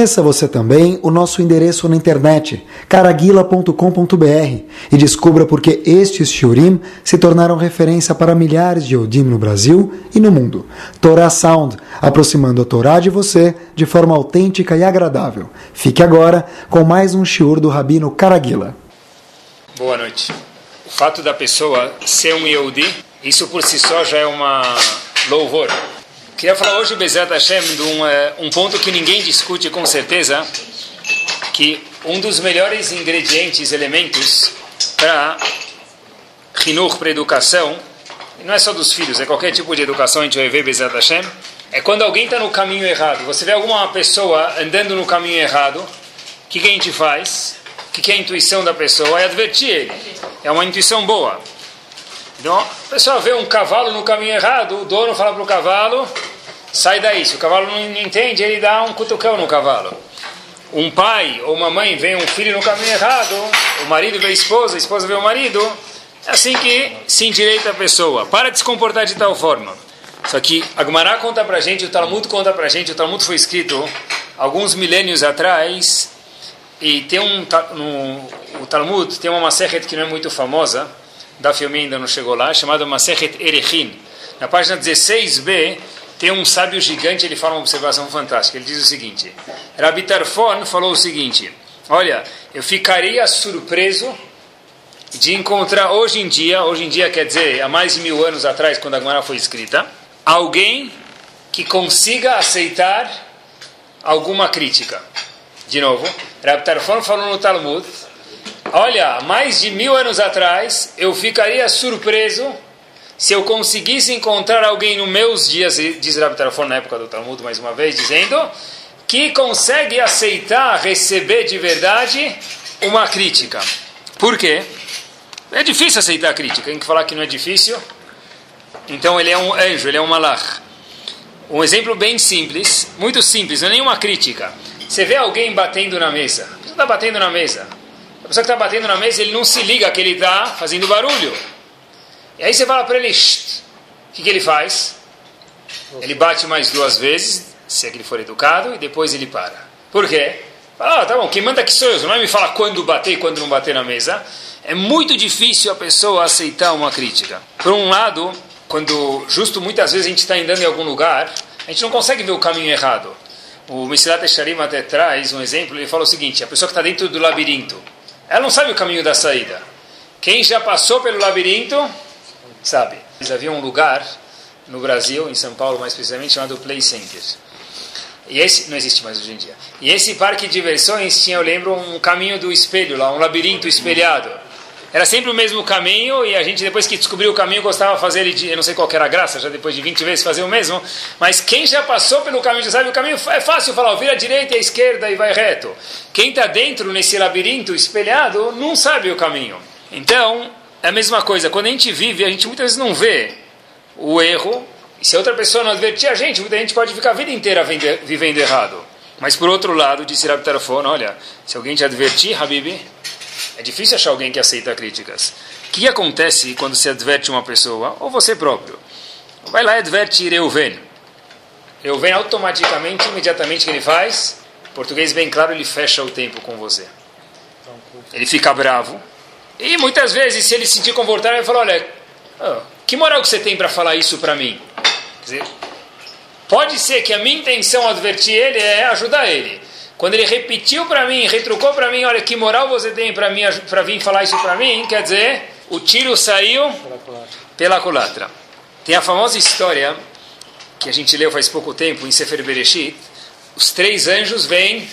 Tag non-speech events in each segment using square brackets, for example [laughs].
Conheça você também o nosso endereço na internet, caraguila.com.br, e descubra por que estes shiurim se tornaram referência para milhares de Yodim no Brasil e no mundo. Torah Sound, aproximando a Torá de você de forma autêntica e agradável. Fique agora com mais um shiur do Rabino Caraguila. Boa noite. O fato da pessoa ser um Yehudi, isso por si só já é uma louvor. Queria falar hoje, Bezat Hashem, de um, é, um ponto que ninguém discute com certeza, que um dos melhores ingredientes, elementos para Hinur, para educação, não é só dos filhos, é qualquer tipo de educação, a gente vai ver Bezat Hashem, é quando alguém está no caminho errado. Você vê alguma pessoa andando no caminho errado, o que, que a gente faz? O que, que é a intuição da pessoa? É advertir ele. É uma intuição boa. Então, a pessoa vê um cavalo no caminho errado, o dono fala para o cavalo, sai daí. Se o cavalo não entende, ele dá um cutucão no cavalo. Um pai ou uma mãe vê um filho no caminho errado, o marido vê a esposa, a esposa vê o marido, é assim que se endireita a pessoa. Para de se comportar de tal forma. Só que a Gemara conta pra gente, o Talmud conta pra gente, o Talmud foi escrito alguns milênios atrás, e tem um, no, o Talmud tem uma Masechet que não é muito famosa, da filme ainda não chegou lá, chamada Masechet Erechin. Na página 16b, tem um sábio gigante, ele fala uma observação fantástica. Ele diz o seguinte: Rabi Tarfon falou o seguinte: Olha, eu ficaria surpreso de encontrar hoje em dia, hoje em dia quer dizer há mais de mil anos atrás, quando a Gemara foi escrita, alguém que consiga aceitar alguma crítica. De novo, Rabi Tarfon falou no Talmud Olha, mais de mil anos atrás, eu ficaria surpreso se eu conseguisse encontrar alguém nos meus dias, diz Rabbi Tarafon na época do Talmud, mais uma vez, dizendo que consegue aceitar, receber de verdade uma crítica. Por quê? É difícil aceitar a crítica. Tem que falar que não é difícil. Então ele é um anjo, ele é um malach. Um exemplo bem simples, muito simples, não é nenhuma crítica. Você vê alguém batendo na mesa. Você está batendo na mesa pessoa que está batendo na mesa, ele não se liga que ele está fazendo barulho. E aí você fala para ele, o que, que ele faz? Ele bate mais duas vezes, se é que ele for educado, e depois ele para. Por quê? Fala, ah, tá bom, quem manda aqui sou eu, não vai me falar quando bater e quando não bater na mesa. É muito difícil a pessoa aceitar uma crítica. Por um lado, quando justo muitas vezes a gente está andando em algum lugar, a gente não consegue ver o caminho errado. O Misilat Esharim até traz um exemplo, ele fala o seguinte, a pessoa que está dentro do labirinto, ela não sabe o caminho da saída. Quem já passou pelo labirinto, sabe. Havia um lugar no Brasil, em São Paulo mais precisamente, chamado Play Center. E esse não existe mais hoje em dia. E esse parque de diversões tinha, eu lembro, um caminho do espelho lá, um labirinto espelhado. Era sempre o mesmo caminho e a gente, depois que descobriu o caminho, gostava de fazer ele, de, eu não sei qual era a graça, já depois de 20 vezes fazer o mesmo, mas quem já passou pelo caminho, já sabe, o caminho é fácil falar, vira à direita e à esquerda e vai reto. Quem está dentro nesse labirinto espelhado não sabe o caminho. Então, é a mesma coisa, quando a gente vive, a gente muitas vezes não vê o erro, e se outra pessoa não advertir a gente, muita gente pode ficar a vida inteira vivendo errado. Mas por outro lado, disse Rabi Tarafon, olha, se alguém te advertir, Habibi, é difícil achar alguém que aceita críticas. O que acontece quando se adverte uma pessoa, ou você próprio? Vai lá e adverte Reuven. Reuven automaticamente, imediatamente que ele faz, português bem claro, ele fecha o tempo com você. Ele fica bravo. E muitas vezes, se ele se sentir confortável, ele fala, olha, oh, que moral que você tem para falar isso para mim? Quer dizer, pode ser que a minha intenção advertir ele é ajudar ele. Quando ele repetiu para mim, retrucou para mim, olha que moral você tem para mim para vir falar isso para mim, quer dizer, o tiro saiu pela culatra. Tem a famosa história que a gente leu faz pouco tempo em Sefer Bereshit. Os três anjos vêm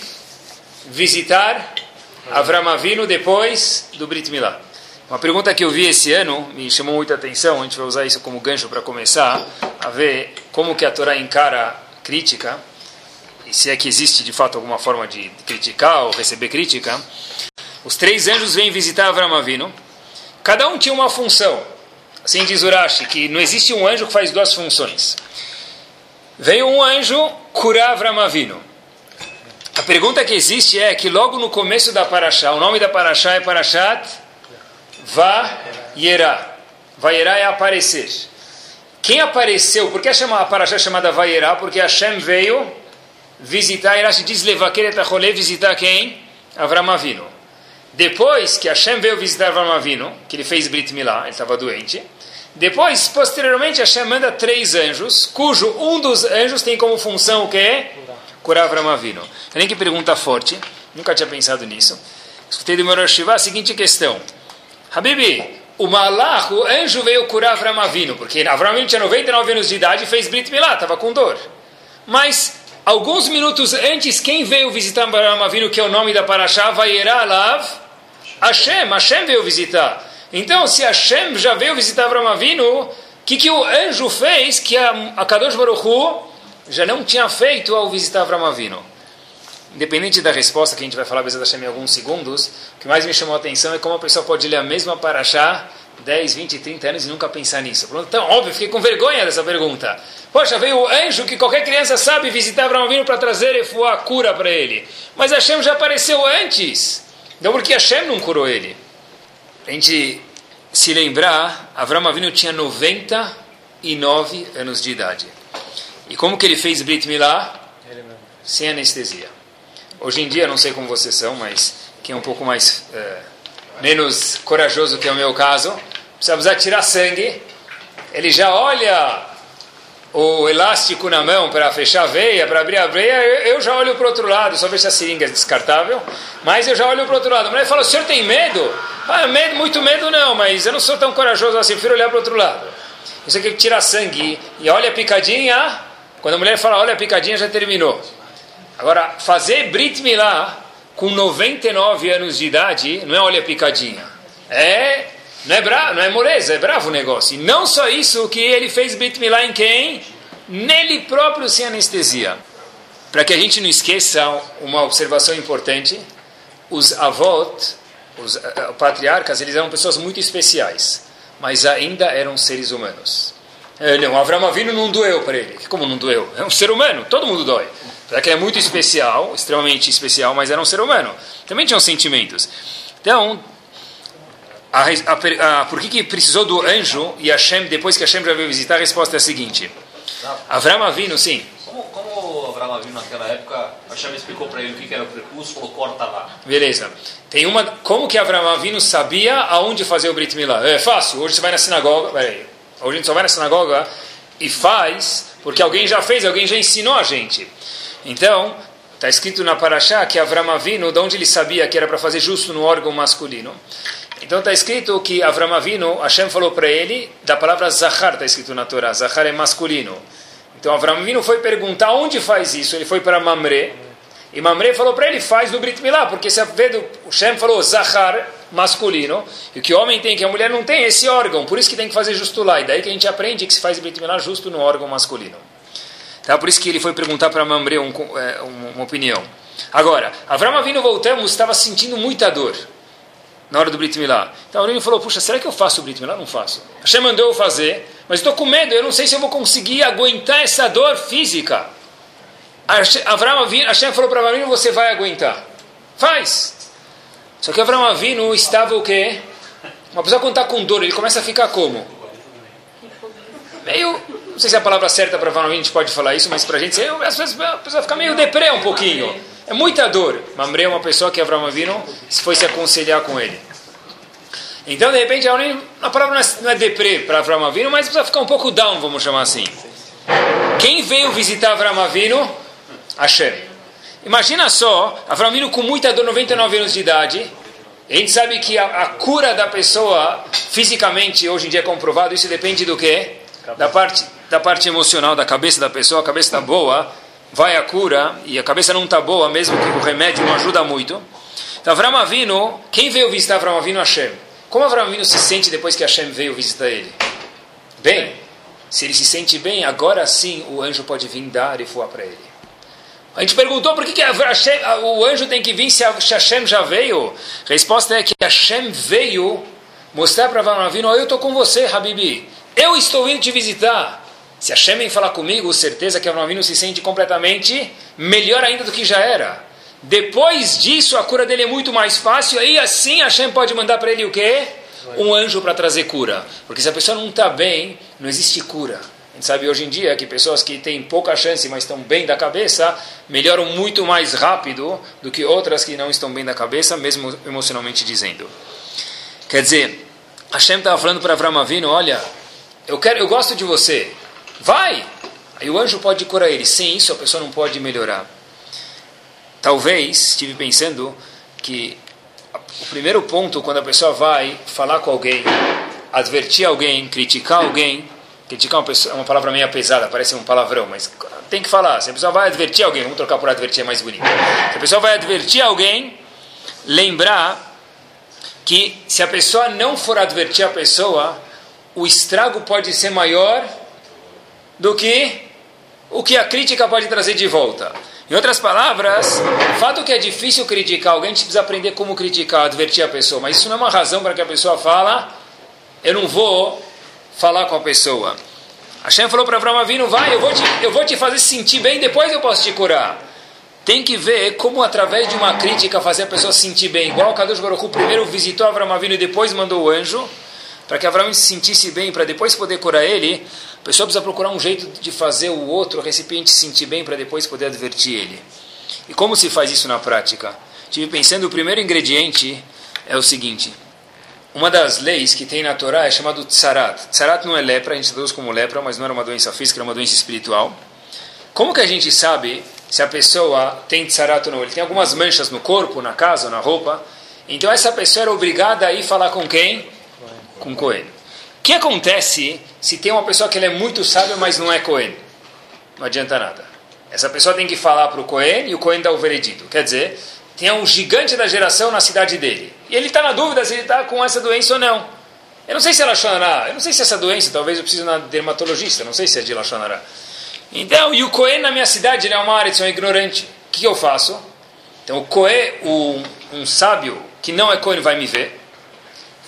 visitar Avram Avinu depois do Brit Milá. Uma pergunta que eu vi esse ano me chamou muita atenção. A gente vai usar isso como gancho para começar a ver como que a Torá encara crítica e se é que existe de fato alguma forma de criticar ou receber crítica, os três anjos vêm visitar Avram Avinu. Cada um tinha uma função. Assim diz Urashi, que não existe um anjo que faz duas funções. Veio um anjo curar Avram Avinu. A pergunta que existe é que logo no começo da Parashá, o nome da Parashá é Parashat Vayera. Vayera é aparecer. Quem apareceu? Por que a Parashá é chamada Vayera? Porque Hashem veio visitar, Irashi diz, Levakeretacholé, visitar quem? Avram Avinu. Depois que Hashem veio visitar Avram Avinu, que ele fez Brit Milá, ele estava doente, depois, posteriormente, Hashem manda três anjos, cujo um dos anjos tem como função o quê? Curar Avram Avinu. Nem que pergunta forte, nunca tinha pensado nisso. Escutei do meu Roshivá a seguinte questão. Habibi, o Malach, o anjo veio curar Avram Avinu, porque Avram Avinu tinha 99 anos de idade e fez Brit Milá, estava com dor. Mas, alguns minutos antes, quem veio visitar Avram Avinu, que é o nome da Parashá, Vayera Alav? Hashem, Hashem veio visitar. Então, se Hashem já veio visitar Avram Avinu, o que, que o anjo fez que a, a Kadosh Baruch Hu já não tinha feito ao visitar Avram Avinu? Independente da resposta que a gente vai falar Bezat Hashem em alguns segundos, o que mais me chamou a atenção é como a pessoa pode ler a mesma Parashá 10, 20, 30 anos e nunca pensar nisso. Então, óbvio, fiquei com vergonha dessa pergunta. Poxa, veio o anjo que qualquer criança sabe visitar Abraão Avinu para trazer a cura para ele. Mas Hashem já apareceu antes. Então por que Hashem não curou ele? A gente se lembrar, Abraão Avinu tinha 99 anos de idade. E como que ele fez Brit Milá? Sem anestesia. Hoje em dia, não sei como vocês são, mas quem é um pouco mais é, menos corajoso que é o meu caso, precisa tirar sangue, ele já olha o elástico na mão para fechar a veia, para abrir a veia, eu já olho para o outro lado, só ver se a seringa é descartável, mas eu já olho para o outro lado. A mulher fala, o senhor tem medo? Ah, medo, muito medo não, mas eu não sou tão corajoso assim, prefiro olhar para o outro lado. Isso aqui tira sangue e olha a picadinha, quando a mulher fala, olha a picadinha, já terminou. Agora, fazer Brit Milá com 99 anos de idade não é olha picadinha. É, não é, bra, não é moleza, é bravo o negócio. E não só isso, que ele fez Brit Milá em quem? Nele próprio sem anestesia. Para que a gente não esqueça uma observação importante, os avós, os uh, patriarcas, eles eram pessoas muito especiais, mas ainda eram seres humanos. Não, Avram Avinu não doeu para ele. Como não doeu? É um ser humano, todo mundo dói. Apesar que é muito especial, extremamente especial, mas era um ser humano. Também tinham sentimentos. Então, a, a, a, por que, que precisou do anjo e Hashem, depois que Hashem já veio visitar, a resposta é a seguinte. Avram Avinu, sim. Como, como Avram Avinu naquela época, Hashem explicou para ele o que, que era o precurso, falou, corta lá. Beleza. Tem uma, como que Avram Avinu sabia aonde fazer o Brit Milá? É fácil, hoje você vai na sinagoga, peraí, hoje a gente só vai na sinagoga e faz, porque alguém já fez, alguém já ensinou a gente. Então, está escrito na Parashá que Avram Avinu, de onde ele sabia que era para fazer justo no órgão masculino. Então está escrito que Avram Avinu, Hashem falou para ele, da palavra Zahar, está escrito na Torá, Zahar é masculino. Então Avram Avinu foi perguntar onde faz isso, ele foi para Mamre, e Mamre falou para ele, faz no Brit Milá, porque você vê, do, Hashem falou Zahar, masculino, e o que o homem tem, que a mulher não tem, é esse órgão, por isso que tem que fazer justo lá, e daí que a gente aprende que se faz Brit Milá justo no órgão masculino. Tá? Por isso que ele foi perguntar para Mamre um, é, uma opinião. Agora, Avram Avinu, voltamos, estava sentindo muita dor na hora do Brit Milá. Então Avram falou, puxa, será que eu faço o Brit Milá? Não faço. Hashem mandou eu fazer, mas estou com medo, eu não sei se eu vou conseguir aguentar essa dor física. Avram Avinu, Hashem falou para Avram você vai aguentar. Faz. Só que Avram Avinu estava o quê? Uma pessoa quando está com dor, ele começa a ficar como? Meio não sei se é a palavra certa para a gente pode falar isso, mas para a gente, às vezes a pessoa fica meio deprê um pouquinho. É muita dor. Mamre é uma pessoa que Avram Avinu foi se aconselhar com ele. Então, de repente, a palavra não é, é deprê para Avram Avinu, mas precisa ficar um pouco down, vamos chamar assim. Quem veio visitar Avram Avinu? Hashem. Imagina só, Avram Avinu com muita dor, 99 anos de idade. A gente sabe que a, a cura da pessoa, fisicamente, hoje em dia é comprovado, isso depende do quê? Da parte da parte emocional da cabeça da pessoa, a cabeça está boa, vai a cura, e a cabeça não está boa, mesmo que o remédio não ajuda muito. Então, Avram Avinu, quem veio visitar Avram Avinu? Hashem. Como Avram Avinu se sente depois que Hashem veio visitar ele? Bem, se ele se sente bem, agora sim o anjo pode vir dar e voar para ele. A gente perguntou por que, que Hashem, o anjo tem que vir se Hashem já veio. A resposta é que Hashem veio mostrar para Avram Avinu, eu estou com você, Habibi. Eu estou indo te visitar. Se Hashem vem falar comigo, certeza que Avram se sente completamente melhor ainda do que já era. Depois disso, a cura dele é muito mais fácil, e assim Hashem pode mandar para ele o quê? Um anjo para trazer cura. Porque se a pessoa não está bem, não existe cura. gente sabe hoje em dia que pessoas que têm pouca chance, mas estão bem da cabeça, melhoram muito mais rápido do que outras que não estão bem da cabeça, mesmo emocionalmente dizendo. Quer dizer, Hashem estava falando para Avram Avinu, olha, eu, quero, eu gosto de você, vai! Aí o anjo pode curar ele. Sem isso, a pessoa não pode melhorar. Talvez, estive pensando que o primeiro ponto, quando a pessoa vai falar com alguém, advertir alguém, criticar alguém, criticar uma, pessoa, uma palavra meio pesada, parece um palavrão, mas tem que falar. Se a pessoa vai advertir alguém, vamos trocar por advertir, é mais bonito. Se a pessoa vai advertir alguém, lembrar que se a pessoa não for advertir a pessoa, o estrago pode ser maior do que o que a crítica pode trazer de volta. Em outras palavras, o fato que é difícil criticar alguém, a gente precisa aprender como criticar, advertir a pessoa. Mas isso não é uma razão para que a pessoa fala, eu não vou falar com a pessoa. Hashem falou para Abraão Avinu, vai, eu vou, te, eu vou te fazer sentir bem, depois eu posso te curar. Tem que ver como através de uma crítica fazer a pessoa se sentir bem. Igual Kadosh Baruch primeiro visitou Abraão Avinu e depois mandou o anjo para que Abraão se sentisse bem, para depois poder curar ele, pessoa precisa procurar um jeito de fazer o outro o recipiente se sentir bem para depois poder advertir ele. E como se faz isso na prática? Estive pensando, o primeiro ingrediente é o seguinte. Uma das leis que tem na Torá é chamado tsarat. Tsarat não é lepra, a gente traduz como lepra, mas não era uma doença física, era uma doença espiritual. Como que a gente sabe se a pessoa tem tsarat ou não? Ele tem algumas manchas no corpo, na casa, na roupa. Então essa pessoa era obrigada a ir falar com quem? com. O que acontece se tem uma pessoa que ele é muito sábio, mas não é Cohen? Não adianta nada. Essa pessoa tem que falar para o Cohen e o Cohen dá o veredito. Quer dizer, tem um gigante da geração na cidade dele. E ele está na dúvida se ele está com essa doença ou não. Eu não sei se é Lachonará, eu não sei se essa doença, talvez eu precise de dermatologista, não sei se é de Lachonará. Então, e o Cohen na minha cidade, ele é uma área, é um ignorante. O que eu faço? Então, o Cohen, um, um sábio que não é Cohen vai me ver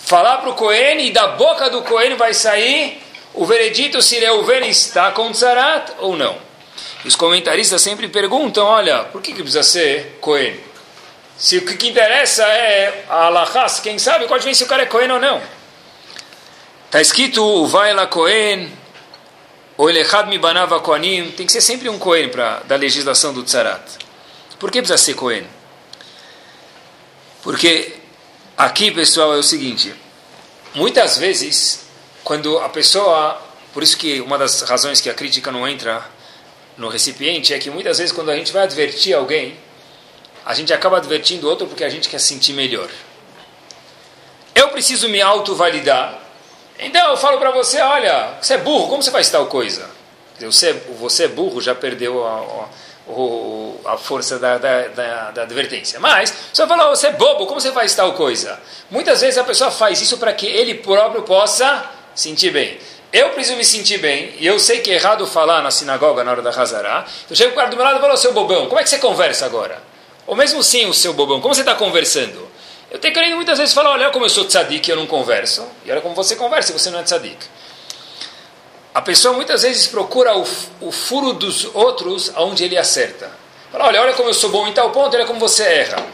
falar para o Cohen e da boca do Cohen vai sair o veredito se Reuven está com Tzarat ou não. Os comentaristas sempre perguntam, olha, por que, que precisa ser Cohen? Se o que interessa é a Alahás, quem sabe pode ver se o cara é Cohen ou não. Está escrito, vai lá Cohen, tem que ser sempre um Cohen da legislação do Tzarat. Por que precisa ser Cohen? Porque Aqui, pessoal, é o seguinte: muitas vezes, quando a pessoa. Por isso que uma das razões que a crítica não entra no recipiente é que muitas vezes, quando a gente vai advertir alguém, a gente acaba advertindo outro porque a gente quer sentir melhor. Eu preciso me auto-validar. Então eu falo para você: olha, você é burro, como você faz tal coisa? Você, você é burro, já perdeu a, a o, a força da, da, da, da advertência. Mas, você fala, você é bobo, como você faz tal coisa? Muitas vezes a pessoa faz isso para que ele próprio possa sentir bem. Eu preciso me sentir bem, e eu sei que é errado falar na sinagoga na hora da Hazará. Eu chego o cara do meu lado e falo, seu bobão, como é que você conversa agora? Ou mesmo sim, o seu bobão, como você está conversando? Eu tenho querido muitas vezes falar, olha como eu sou tzadik e eu não converso. E olha como você conversa e você não é tzadik. A pessoa muitas vezes procura o, o furo dos outros aonde ele acerta. Fala, olha, olha como eu sou bom em tal ponto, olha como você erra.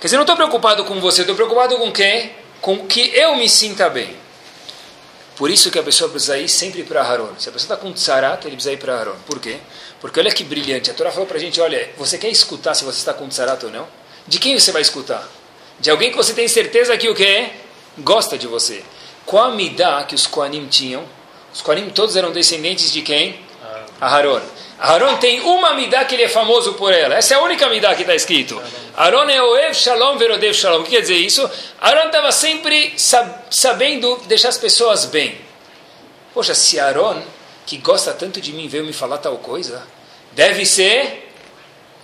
Quer dizer, não estou preocupado com você, estou preocupado com quem? Com que eu me sinta bem. Por isso que a pessoa precisa ir sempre para Haron. Se a pessoa está com tzarat, ele precisa ir para Haron. Por quê? Porque olha que brilhante. A Torá falou para a gente, olha, você quer escutar se você está com tzarat ou não? De quem você vai escutar? De alguém que você tem certeza que o quê? Gosta de você. Qual a midá que os Koanim tinham? Os Kohanim todos eram descendentes de quem? Aharon. Aharon tem uma midá que ele é famoso por ela. Essa é a única midá que está escrito. Aharon é Oev Shalom Verodev Shalom. O que quer dizer isso? Aharon estava sempre sabendo deixar as pessoas bem. Poxa, se Aharon, que gosta tanto de mim, veio me falar tal coisa, deve ser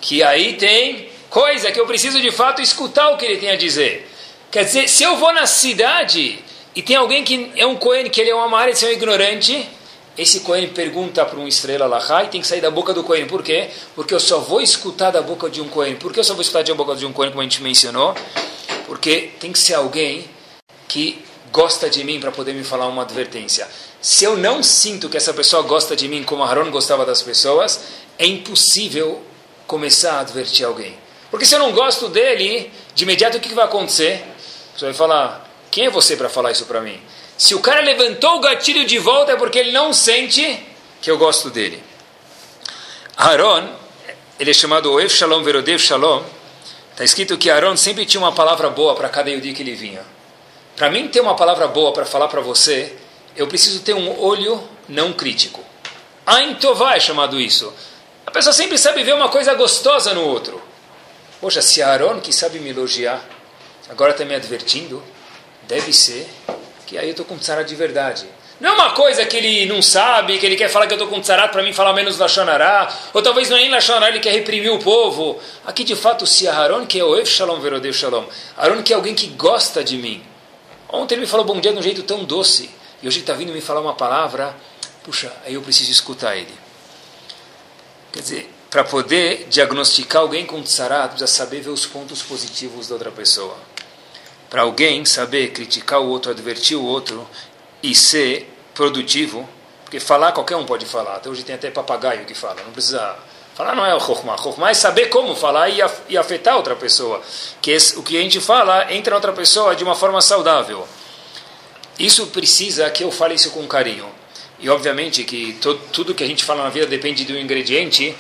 que aí tem coisa que eu preciso de fato escutar o que ele tem a dizer. Quer dizer, se eu vou na cidade e tem alguém que é um Cohen, que ele é um Amaretz, é um ignorante. Esse Cohen pergunta para um estrela lá e tem que sair da boca do Cohen. Por quê? Porque eu só vou escutar da boca de um Cohen. Por que eu só vou escutar da boca de um Cohen, como a gente mencionou? Porque tem que ser alguém que gosta de mim para poder me falar uma advertência. Se eu não sinto que essa pessoa gosta de mim como Aaron gostava das pessoas, é impossível começar a advertir alguém. Porque se eu não gosto dele, de imediato o que vai acontecer? Você vai falar, quem é você para falar isso para mim? Se o cara levantou o gatilho de volta é porque ele não sente que eu gosto dele. Aaron, ele é chamado Oev Shalom Verodev Shalom. Está escrito que Aaron sempre tinha uma palavra boa para cada Yudi que ele vinha. Para mim ter uma palavra boa para falar para você, eu preciso ter um olho não crítico. Ain Tová é chamado isso. A pessoa sempre sabe ver uma coisa gostosa no outro. Poxa, se Aaron que sabe me elogiar, agora está me advertindo, deve ser que aí eu estou com tsara de verdade. Não é uma coisa que ele não sabe, que ele quer falar que eu estou com tsarat para mim falar menos Lashonará, ou talvez não é em Lashonará, ele quer reprimir o povo. Aqui de fato, se Aaron, que é o Ev Shalom Verodev Shalom, Aaron que é alguém que gosta de mim. Ontem ele me falou bom dia de um jeito tão doce, e hoje ele está vindo me falar uma palavra, puxa, aí eu preciso escutar ele. Quer dizer, para poder diagnosticar alguém com tsarat, precisa saber ver os pontos positivos da outra pessoa. Para alguém saber criticar o outro, advertir o outro e ser produtivo, porque falar qualquer um pode falar. Até hoje tem até papagaio que fala, não precisa falar não é o chokmah. Chokmah é saber como falar e, af afetar outra pessoa. Que o que a gente fala entra na outra pessoa de uma forma saudável. Isso precisa que eu fale isso com carinho. E obviamente que tudo que a gente fala na vida depende do ingrediente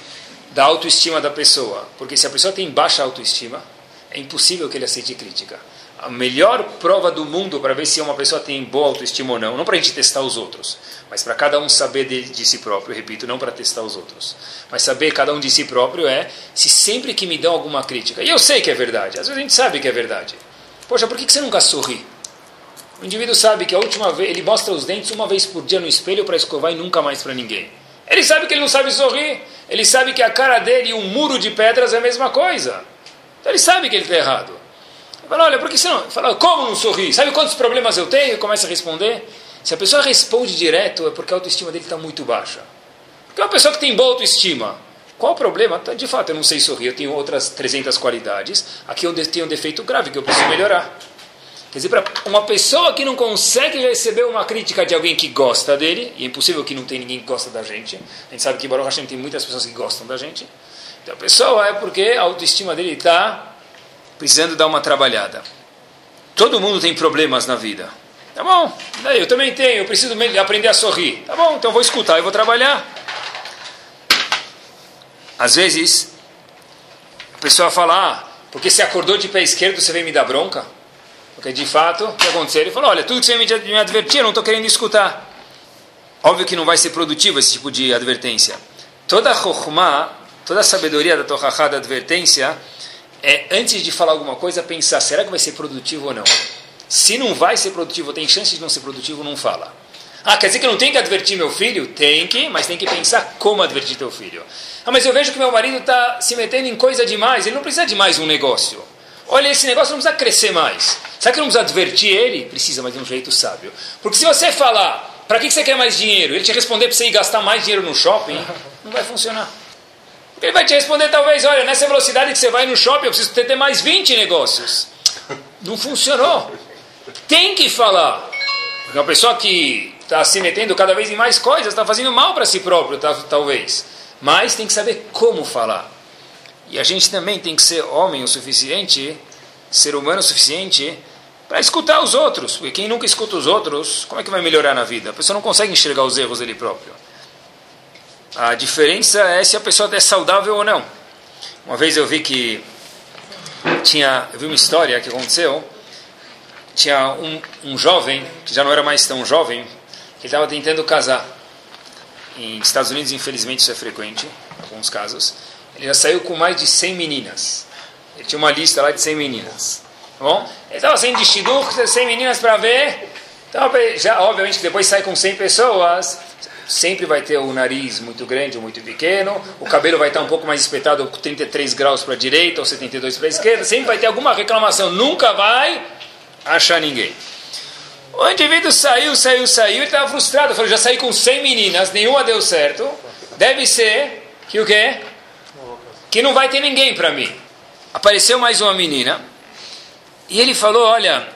da autoestima da pessoa. Porque se a pessoa tem baixa autoestima, é impossível que ele aceite crítica a melhor prova do mundo para ver se uma pessoa tem boa autoestima ou não, não para a gente testar os outros, mas para cada um saber de, de si próprio, repito, não para testar os outros, mas saber cada um de si próprio é se sempre que me dão alguma crítica, e eu sei que é verdade, às vezes a gente sabe que é verdade, poxa, por que, que você nunca sorri? O indivíduo sabe que a última vez, ele mostra os dentes uma vez por dia no espelho para escovar e nunca mais para ninguém. Ele sabe que ele não sabe sorrir, ele sabe que a cara dele e um muro de pedras é a mesma coisa. Então ele sabe que ele está errado. Fala, olha, por que você não... Fala, como não sorri? Sabe quantos problemas eu tenho? E começa a responder. Se a pessoa responde direto, é porque a autoestima dele está muito baixa. Porque é uma pessoa que tem boa autoestima. Qual o problema? Tá, de fato, eu não sei sorrir, eu tenho outras 300 qualidades. Aqui eu tenho um defeito grave que eu preciso melhorar. Quer dizer, para uma pessoa que não consegue receber uma crítica de alguém que gosta dele, e é impossível que não tenha ninguém que gosta da gente, a gente sabe que Baruch Hashem tem muitas pessoas que gostam da gente, então a pessoa é porque a autoestima dele está precisando dar uma trabalhada. Todo mundo tem problemas na vida. Tá bom, daí eu também tenho, eu preciso aprender a sorrir. Tá bom, então vou escutar e vou trabalhar. Às vezes, a pessoa fala, ah, porque você acordou de pé esquerdo, você vem me dar bronca? Porque de fato, o que aconteceu? Ele falou, olha, tudo que você me advertir, eu não estou querendo escutar. Óbvio que não vai ser produtivo esse tipo de advertência. Toda a chokhmah, toda a sabedoria da Torahá da advertência, é, antes de falar alguma coisa, pensar, será que vai ser produtivo ou não? Se não vai ser produtivo, tem chance de não ser produtivo, não fala. Ah, quer dizer que eu não tenho que advertir meu filho? Tem que, mas tem que pensar como advertir teu filho. Ah, mas eu vejo que meu marido está se metendo em coisa demais, ele não precisa de mais um negócio. Olha, esse negócio não precisa crescer mais. Será que não precisa advertir ele? Precisa, mas de um jeito sábio. Porque se você falar, para que você quer mais dinheiro? Ele te responder para você ir gastar mais dinheiro no shopping, não vai funcionar. Ele vai te responder talvez, olha, nessa velocidade que você vai no shopping, eu preciso ter mais 20 negócios. Não funcionou. Tem que falar. Porque uma pessoa que está se metendo cada vez em mais coisas, está fazendo mal para si próprio, tá, talvez. Mas tem que saber como falar. E a gente também tem que ser homem o suficiente, ser humano o suficiente, para escutar os outros. Porque quem nunca escuta os outros, como é que vai melhorar na vida? A pessoa não consegue enxergar os erros dele próprio. A diferença é se a pessoa é saudável ou não. Uma vez eu vi que tinha, eu vi uma história que aconteceu. Tinha um, um jovem que já não era mais tão jovem, que estava tentando casar. Em Estados Unidos, infelizmente, isso é frequente, em alguns casos. Ele já saiu com mais de 100 meninas. Ele tinha uma lista lá de 100 meninas. Tá bom? Ele estava sem de 100 meninas para ver. Então, já, obviamente, que depois sai com 100 pessoas sempre vai ter o nariz muito grande ou muito pequeno, o cabelo vai estar um pouco mais espetado, 33 graus para a direita ou 72 para a esquerda, sempre vai ter alguma reclamação, nunca vai achar ninguém. O indivíduo saiu, saiu, saiu, ele estava frustrado, falou, já saí com 100 meninas, nenhuma deu certo, deve ser que o quê? Que não vai ter ninguém para mim. Apareceu mais uma menina, e ele falou, olha,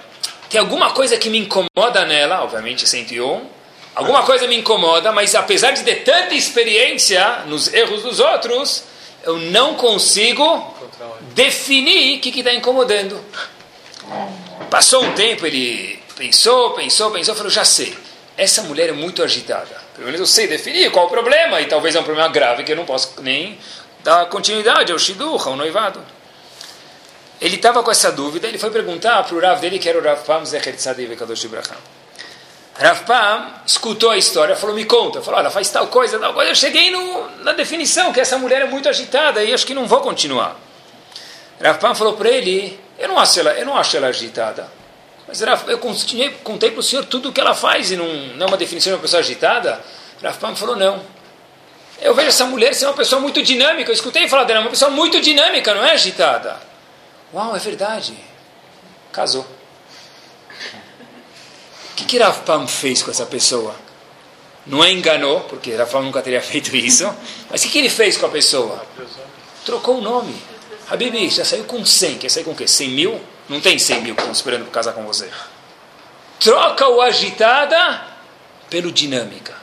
tem alguma coisa que me incomoda nela, obviamente 101, Alguma coisa me incomoda, mas apesar de ter tanta experiência nos erros dos outros, eu não consigo definir o que está incomodando. Passou um tempo, ele pensou, pensou, pensou, falou: já sei, essa mulher é muito agitada. Pelo menos eu sei definir qual o problema, e talvez é um problema grave que eu não posso nem dar continuidade ao Shidduch, ao noivado. Ele estava com essa dúvida, ele foi perguntar para o Rav dele, que era o Rav Pam Zecher Tzadei Vekadosh Ibrahim. Rav Pam escutou a história, falou, me conta. Falou, olha, faz tal coisa, tal coisa. Eu cheguei no, na definição que essa mulher é muito agitada e acho que não vou continuar. Rav Pam falou para ele, eu não acho ela, eu não acho ela agitada. Mas eu contei, para o senhor tudo o que ela faz e não, não é uma definição de uma pessoa agitada. Rav Pam falou, não. Eu vejo essa mulher ser uma pessoa muito dinâmica. Eu escutei falar dela, uma pessoa muito dinâmica, não é agitada. Uau, é verdade. Casou. O que, que Rav Pam fez com essa pessoa? Não a enganou, porque Rav Pam nunca teria [laughs] feito isso. Mas o que, que ele fez com a pessoa? Trocou o nome. Habibi, já saiu com 100. Quer sair com o quê? 100 mil? Não tem 100 mil que estão esperando para casar com você. Troca o agitada pelo dinâmica.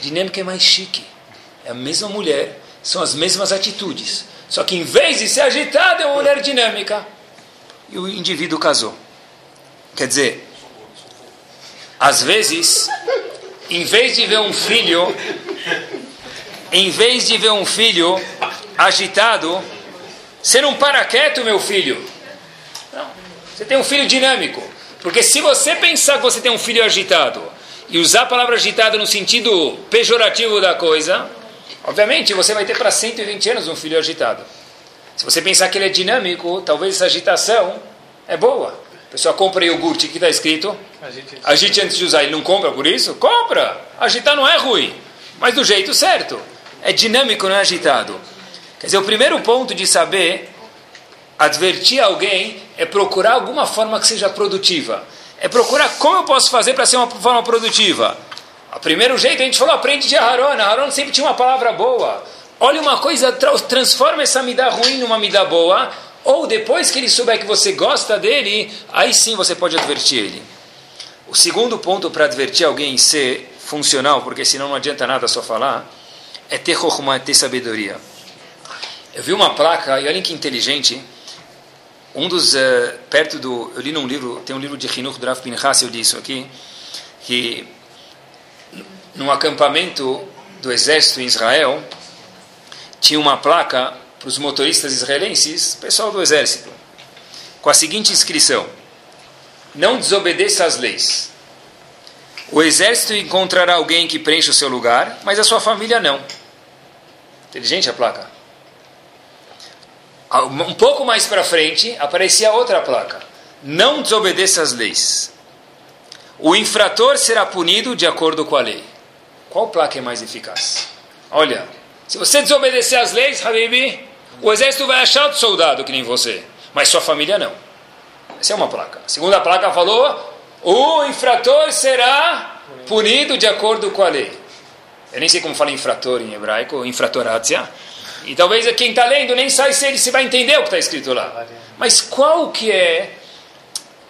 Dinâmica é mais chique. É a mesma mulher, são as mesmas atitudes. Só que em vez de ser agitada, é uma mulher dinâmica. E o indivíduo casou. Quer dizer, às vezes, em vez de ver um filho, em vez de ver um filho agitado, você não para quieto, meu filho. Não. Você tem um filho dinâmico. Porque se você pensar que você tem um filho agitado e usar a palavra agitado no sentido pejorativo da coisa, obviamente você vai ter para 120 anos um filho agitado. Se você pensar que ele é dinâmico, talvez essa agitação é boa. A pessoa compra iogurte, que está escrito? Agite antes de usar. Ele não compra por isso? Compra! Agitar não é ruim, mas do jeito certo. É dinâmico, não é agitado. Quer dizer, o primeiro ponto de saber advertir alguém é procurar alguma forma que seja produtiva. É procurar como eu posso fazer para ser uma forma produtiva. O primeiro jeito, a gente falou, aprende de Aharon. Aharon sempre tinha uma palavra boa. Olha uma coisa, transforma essa midá ruim numa midá boa. Ou depois que ele souber que você gosta dele, aí sim você pode advertir ele. O segundo ponto para advertir alguém ser funcional, porque senão não adianta nada só falar, é ter chokhmah, ter sabedoria. Eu vi uma placa, e olhem que inteligente, um dos, uh, perto do, eu li num livro, tem um livro de Hinuch Draf Pinchas, eu li isso aqui, que num acampamento do exército em Israel, tinha uma placa para os motoristas israelenses, pessoal do exército, com a seguinte inscrição, não desobedeça às leis. O exército encontrará alguém que preencha o seu lugar, mas a sua família não. Inteligente a placa. Um pouco mais para frente, aparecia outra placa. Não desobedeça às leis. O infrator será punido de acordo com a lei. Qual placa é mais eficaz? Olha, se você desobedecer às leis, Habibi, o exército vai achar outro soldado que nem você, mas sua família não. Essa é uma placa. A segunda placa falou: o infrator será punido de acordo com a lei. Eu nem sei como fala infrator em hebraico, infratoratia. E talvez quem está lendo nem sabe se ele se vai entender o que está escrito lá. Mas qual que é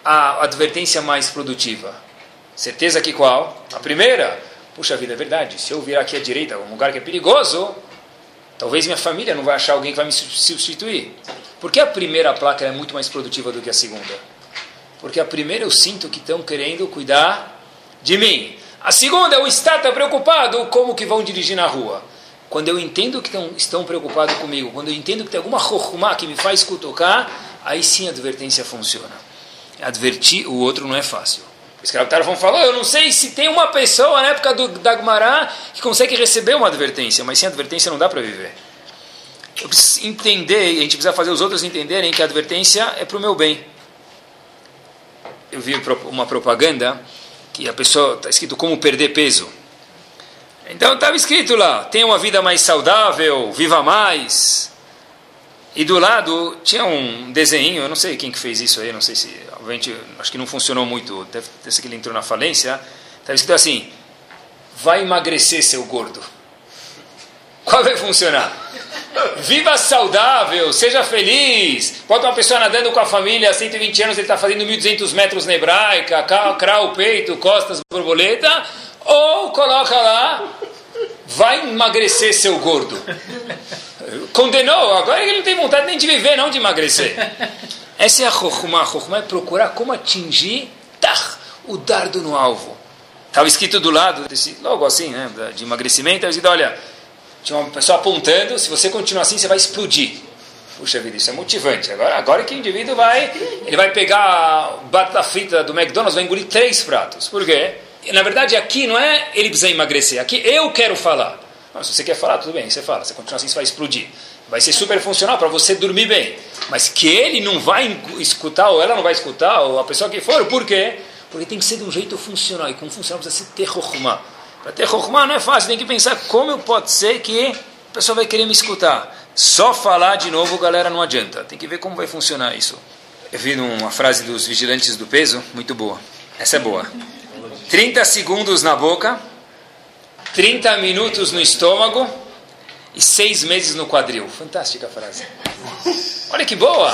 a advertência mais produtiva? Certeza que qual? A primeira. Puxa vida, é verdade. Se eu virar aqui à direita, um lugar que é perigoso, talvez minha família não vai achar alguém que vai me substituir. Por que a primeira placa é muito mais produtiva do que a segunda? Porque a primeira eu sinto que estão querendo cuidar de mim. A segunda, o Estado preocupado como que vão dirigir na rua. Quando eu entendo que estão, estão preocupados comigo, quando eu entendo que tem alguma rohumá que me faz cutucar, aí sim a advertência funciona. Advertir o outro não é fácil. O escravo falou, eu não sei se tem uma pessoa na época do Dagmará que consegue receber uma advertência, mas sem advertência não dá para viver. Eu preciso entender, e a gente precisa fazer os outros entenderem que a advertência é para o meu bem. Eu vi uma propaganda que a pessoa está escrito como perder peso. Então estava escrito lá: tenha uma vida mais saudável, viva mais. E do lado tinha um desenho, eu não sei quem que fez isso aí, não sei se, acho que não funcionou muito, deve ser que ele entrou na falência. Estava escrito assim: vai emagrecer seu gordo. [laughs] Qual vai funcionar? [laughs] Viva saudável, seja feliz. Pode uma pessoa nadando com a família há 120 anos, ele está fazendo 1.200 metros na hebraica, o peito, costas, borboleta ou coloca lá, vai emagrecer seu gordo. [laughs] Condenou, agora ele não tem vontade nem de viver, não de emagrecer. Essa é a Chokhmah. A é procurar como atingir tar, o dardo no alvo. Estava escrito do lado, desse, logo assim, né, de emagrecimento, estava olha, tinha uma pessoa apontando, se você continuar assim, você vai explodir. Puxa vida, isso é motivante. Agora, agora que o indivíduo vai, ele vai pegar batata frita do McDonald's, vai engolir três pratos. Por quê? Na verdade, aqui não é ele precisa emagrecer, aqui eu quero falar. Não, se você quer falar, tudo bem, você fala. Se continuar assim, você vai explodir. Vai ser super funcional para você dormir bem. Mas que ele não vai escutar, ou ela não vai escutar, ou a pessoa que for, por quê? Porque tem que ser de um jeito funcional. E como funcional precisa ser ter rohma. Para ter rohma não é fácil, tem que pensar como pode ser que a pessoa vai querer me escutar. Só falar de novo, galera, não adianta. Tem que ver como vai funcionar isso. Eu vi uma frase dos vigilantes do peso, muito boa. Essa é boa. 30 segundos na boca, 30 minutos no estômago e 6 meses no quadril. Fantástica frase. Olha que boa!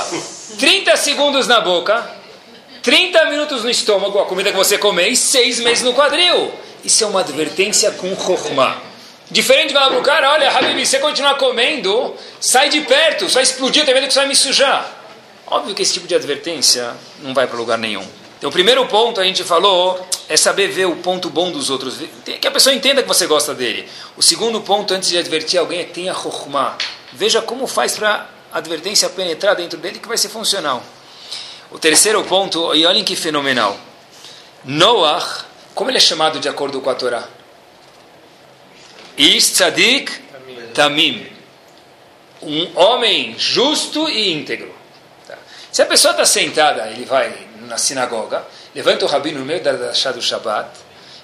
30 segundos na boca, 30 minutos no estômago, a comida que você comer, e 6 meses no quadril. Isso é uma advertência com Chokhmah. Diferente de falar para o cara, olha, Habib, você continuar comendo, sai de perto, só explodir, tem medo que você vai me sujar. Óbvio que esse tipo de advertência não vai para lugar nenhum. Então, o primeiro ponto a gente falou é saber ver o ponto bom dos outros, que a pessoa entenda que você gosta dele. O segundo ponto, antes de advertir alguém, é tenha chokhmah. Veja como faz para a advertência penetrar dentro dele que vai ser funcional. O terceiro ponto, e olhem que fenomenal. Noah, como ele é chamado de acordo com a Torá? Ish tzadik tamim. Um homem justo e íntegro. Tá. Se a pessoa está sentada, ele vai na sinagoga, levanta o rabino no meio da chá do Shabbat,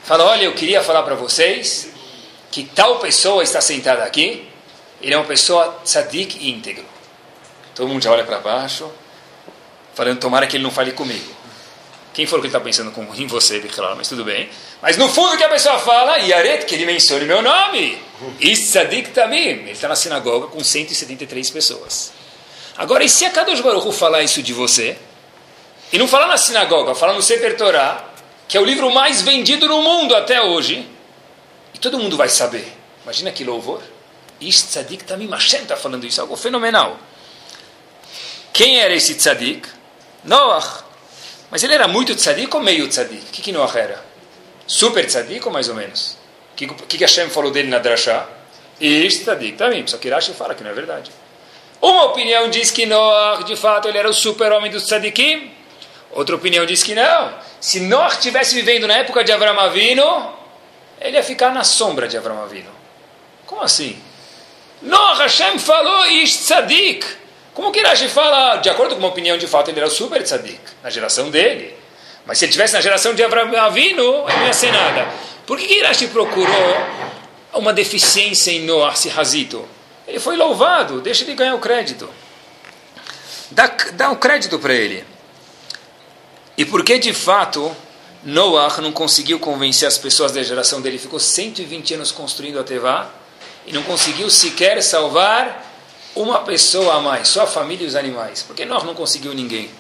fala, olha, eu queria falar para vocês que tal pessoa está sentada aqui, ele é uma pessoa tzadik íntegro. Todo mundo já olha para baixo, falando, tomara que ele não fale comigo. Quem falou que ele está pensando com, em você, claro, mas tudo bem. Mas no fundo que a pessoa fala, Yaret, que ele mencione meu nome. Issadik Tamim. Ele está na sinagoga com 173 pessoas. Agora, e se a Kadosh Baruch falar isso de você? E não fala na sinagoga, fala no Sefer Torah, que é o livro mais vendido no mundo até hoje. E todo mundo vai saber. Imagina que louvor. Ish tzadik tamim, Hashem está falando isso, algo fenomenal. Quem era esse tzadik? Noach. Mas ele era muito tzadik ou meio tzadik? O que, que Noach era? Super tzadik ou mais ou menos? O que, que, Hashem falou dele na drashá? Ish tzadik tamim. Só que Rashi fala que não é verdade. Uma opinião diz que Noach, de fato, ele era o super-homem dos tzadikim. Outra opinião diz que não. Se Noah estivesse vivendo na época de Avram Avino, ele ia ficar na sombra de Avram Avino. Como assim? Noah Hashem falou ish tzadik. Como que Rashi fala, de acordo com uma opinião de fato, ele era super tzadik, na geração dele. Mas se ele estivesse na geração de Avram Avino, ele não ia ser nada. Por que, Rashi procurou uma deficiência em Noah, se razito? Ele foi louvado, deixa ele ganhar o crédito. Dá, dá um crédito para ele. E por que de fato Noah não conseguiu convencer as pessoas da geração dele? Ficou 120 anos construindo a Tevá e não conseguiu sequer salvar uma pessoa a mais, só a família e os animais. Por que não conseguiu ninguém?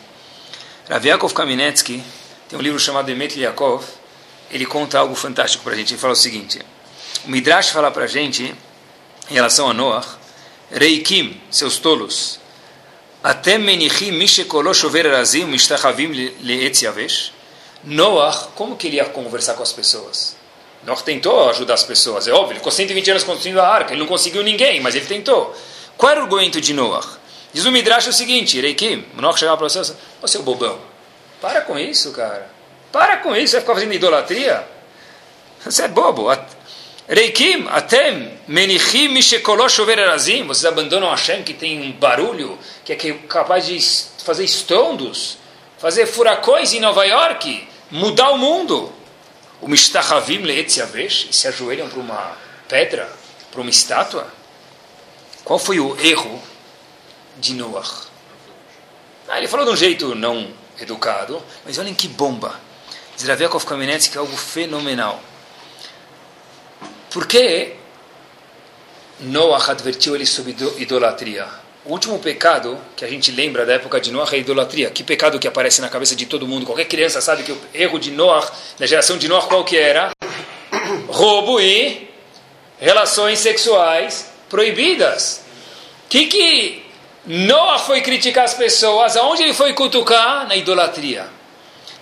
Rav Yaakov tem um livro chamado Emet Yaakov. Ele conta algo fantástico para a gente. Ele fala o seguinte: o Midrash fala para a gente, em relação a Noah, Reikim, seus tolos, até menichim mishekolo shover razim mishtachavim leetz yavesh. Noah, como que ele ia conversar com as pessoas? Noah tentou ajudar as pessoas, é óbvio. Ele ficou 120 anos construindo a arca, ele não conseguiu ninguém, mas ele tentou. Qual era o argumento de Noah? Diz o Midrash o seguinte, Reikim, Noah chegava para você, ô seu bobão, para com isso, cara. Para com isso, vai ficar fazendo idolatria? Você é bobo. Reikim, atem, menichim, mishekolosh overerazim. Vocês abandonam Hashem que tem um barulho, que é capaz de fazer estrondos, fazer furacões em Nova York, mudar o mundo. O mishtachavim leetziavesh, se ajoelham para uma pedra, para uma estátua. Qual foi o erro de Noah? Ah, ele falou de um jeito não educado, mas olhem que bomba. Zravekov Kamenetsky é algo fenomenal. Por que Noah advertiu ele sobre idolatria? O último pecado que a gente lembra da época de Noah é a idolatria. Que pecado que aparece na cabeça de todo mundo? Qualquer criança sabe que o erro de Noah, da geração de Noah, qual que era? [coughs] Roubo e relações sexuais proibidas. Que que Noah foi criticar as pessoas? Aonde ele foi cutucar? Na idolatria.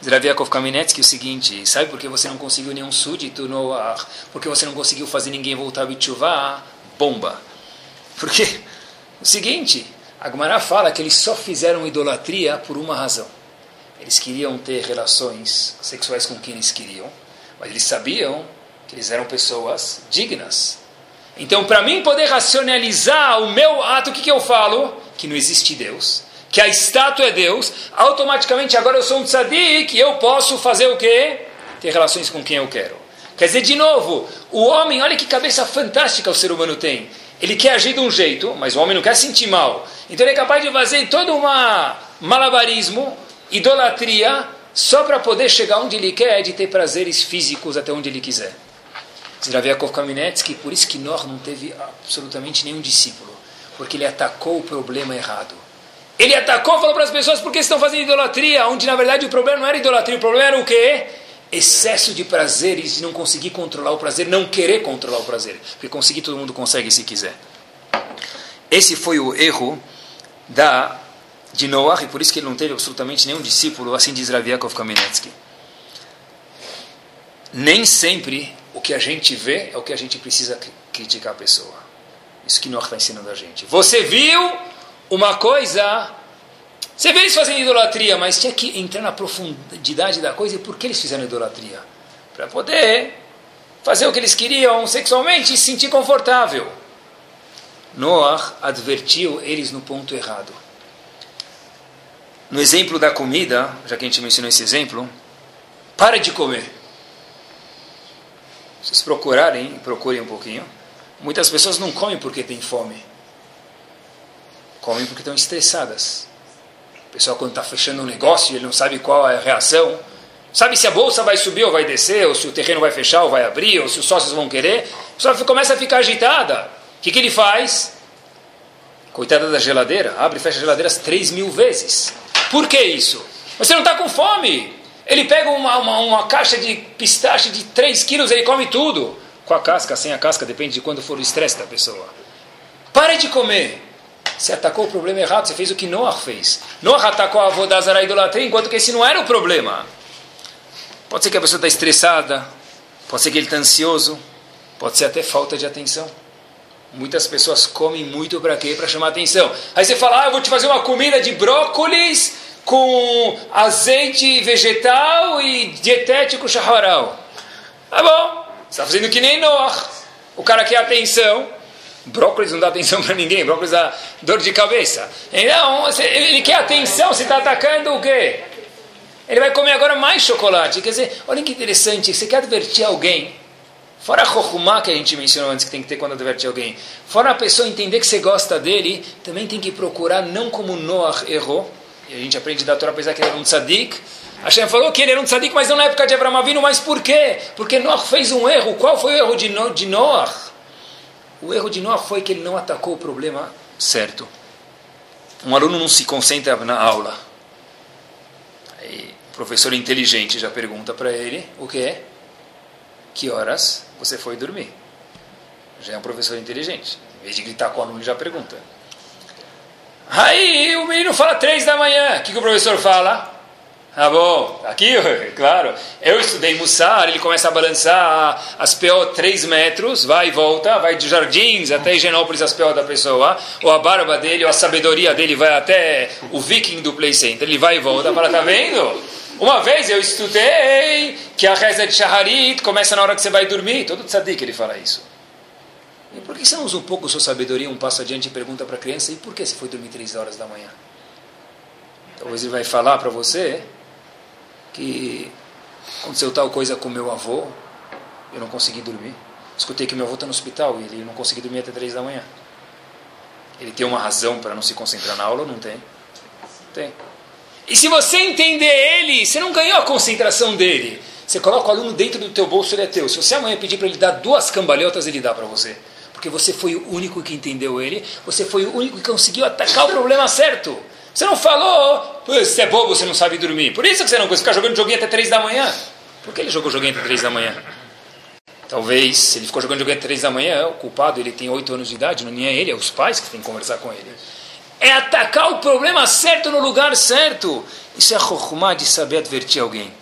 Zraviakov Kamenetsky o seguinte, sabe por que você não conseguiu nenhum súdito no ar? Porque você não conseguiu fazer ninguém voltar a Bitchuvá? Bomba. Porque o seguinte, a Gemara fala que eles só fizeram idolatria por uma razão. Eles queriam ter relações sexuais com quem eles queriam, mas eles sabiam que eles eram pessoas dignas. Então, para mim poder racionalizar o meu ato, o que, que eu falo? Que não existe Deus, que a estátua é Deus, automaticamente agora eu sou um tzadik e eu posso fazer o quê? Ter relações com quem eu quero. Quer dizer, de novo, o homem, olha que cabeça fantástica o ser humano tem. Ele quer agir de um jeito, mas o homem não quer sentir mal. Então ele é capaz de fazer todo um malabarismo, idolatria, só para poder chegar onde ele quer, de ter prazeres físicos até onde ele quiser. Zraviakov Kamenetsky, por isso que Nor não teve absolutamente nenhum discípulo, porque ele atacou o problema errado. Ele atacou, falou para as pessoas porque estão fazendo idolatria, onde na verdade o problema não era idolatria, o problema era o quê? Excesso de prazeres, de não conseguir controlar o prazer, não querer controlar o prazer, porque conseguir todo mundo consegue se quiser. Esse foi o erro da de Noah, e por isso que ele não teve absolutamente nenhum discípulo, assim diz Raviakov Kamenetsky. Nem sempre o que a gente vê é o que a gente precisa criticar a pessoa. Isso que Noah está ensinando a gente. Você viu uma coisa, você vê eles fazendo idolatria, mas tinha que entrar na profundidade da coisa e por que eles fizeram idolatria? Para poder fazer o que eles queriam sexualmente e se sentir confortável. Noah advertiu eles no ponto errado. No exemplo da comida, já que a gente mencionou esse exemplo, para de comer. Se vocês procurarem, procurem um pouquinho. Muitas pessoas não comem porque têm fome. Comem porque estão estressadas. Pessoal, quando está fechando um negócio, ele não sabe qual é a reação. Sabe se a bolsa vai subir ou vai descer, ou se o terreno vai fechar ou vai abrir, ou se os sócios vão querer. A pessoa começa a ficar agitada. O que, que ele faz? Coitada da geladeira, abre e fecha a geladeira 3 mil vezes. Por que isso? Você não está com fome. Ele pega uma, uma, uma, caixa de pistache de 3 quilos, ele come tudo. Com a casca, sem a casca, depende de quando for o estresse da pessoa. Pare de comer. Você atacou o problema errado, você fez o que Noah fez. Noah atacou a avó da Zara idolatria, enquanto que esse não era o problema. Pode ser que a pessoa está estressada, pode ser que ele está ansioso, pode ser até falta de atenção. Muitas pessoas comem muito para quê? Para chamar atenção. Aí você fala, ah, eu vou te fazer uma comida de brócolis com azeite vegetal e dietético chaharal. Tá bom, você está fazendo que nem Noah. O cara quer atenção. Brócolis não dá atenção para ninguém, brócolis dá dor de cabeça. Então, ele quer atenção, você está atacando o quê? Ele vai comer agora mais chocolate. Quer dizer, olha que interessante, você quer advertir alguém. Fora a chokhumá que a gente mencionou antes que tem que ter quando adverte alguém. Fora a pessoa entender que você gosta dele, também tem que procurar não como Noah errou, e a gente aprende da Torá, apesar que ele era um tzadik. Hashem falou que ele era um tzadik, mas não na época de Abraão Avinu. Mas por quê? Porque Noah fez um erro. Qual foi o erro de Noah? O erro de Noah foi que ele não atacou o problema certo. Um aluno não se concentra na aula. Aí, o professor inteligente já pergunta para ele o que é? Que horas você foi dormir? Já é um professor inteligente. Em vez de gritar com o aluno, já pergunta. Aí o menino fala três da manhã. O que, que o professor fala? Ah, bom, aqui, [laughs] claro. Eu estudei Mussar, ele começa a balançar as PO 3 metros, vai e volta, vai de Jardins até Higienópolis as PO da pessoa, ou a barba dele, ou a sabedoria dele vai até o Viking do Play Center, ele vai e volta, fala, tá vendo? Uma vez eu estudei que a reza de Shaharit começa na hora que você vai dormir, todo tzadik ele fala isso. E por que você não usa um pouco sua sabedoria, um passo adiante e pergunta para a criança, e por que você foi dormir três horas da manhã? Talvez ele vai falar para você que aconteceu tal coisa com meu avô, eu não consegui dormir. Escutei que meu avô está no hospital e ele não conseguiu dormir até três da manhã. Ele tem uma razão para não se concentrar na aula ou não tem? Tem. E se você entender ele, você não ganhou a concentração dele. Você coloca o aluno dentro do teu bolso, ele é teu. Se você amanhã pedir para ele dar duas cambalhotas, ele dá para você porque você foi o único que entendeu ele, você foi o único que conseguiu atacar o problema certo. Você não falou, você é bobo, você não sabe dormir. Por isso que você não consegue ficar jogando joguinho até três da manhã. Por que ele jogou joguinho até três da manhã? Talvez, se ele ficou jogando joguinho até três da manhã, o culpado ele tem oito anos de idade, não é ele, é os pais que têm que conversar com ele. É atacar o problema certo no lugar certo. Isso é a de saber advertir alguém.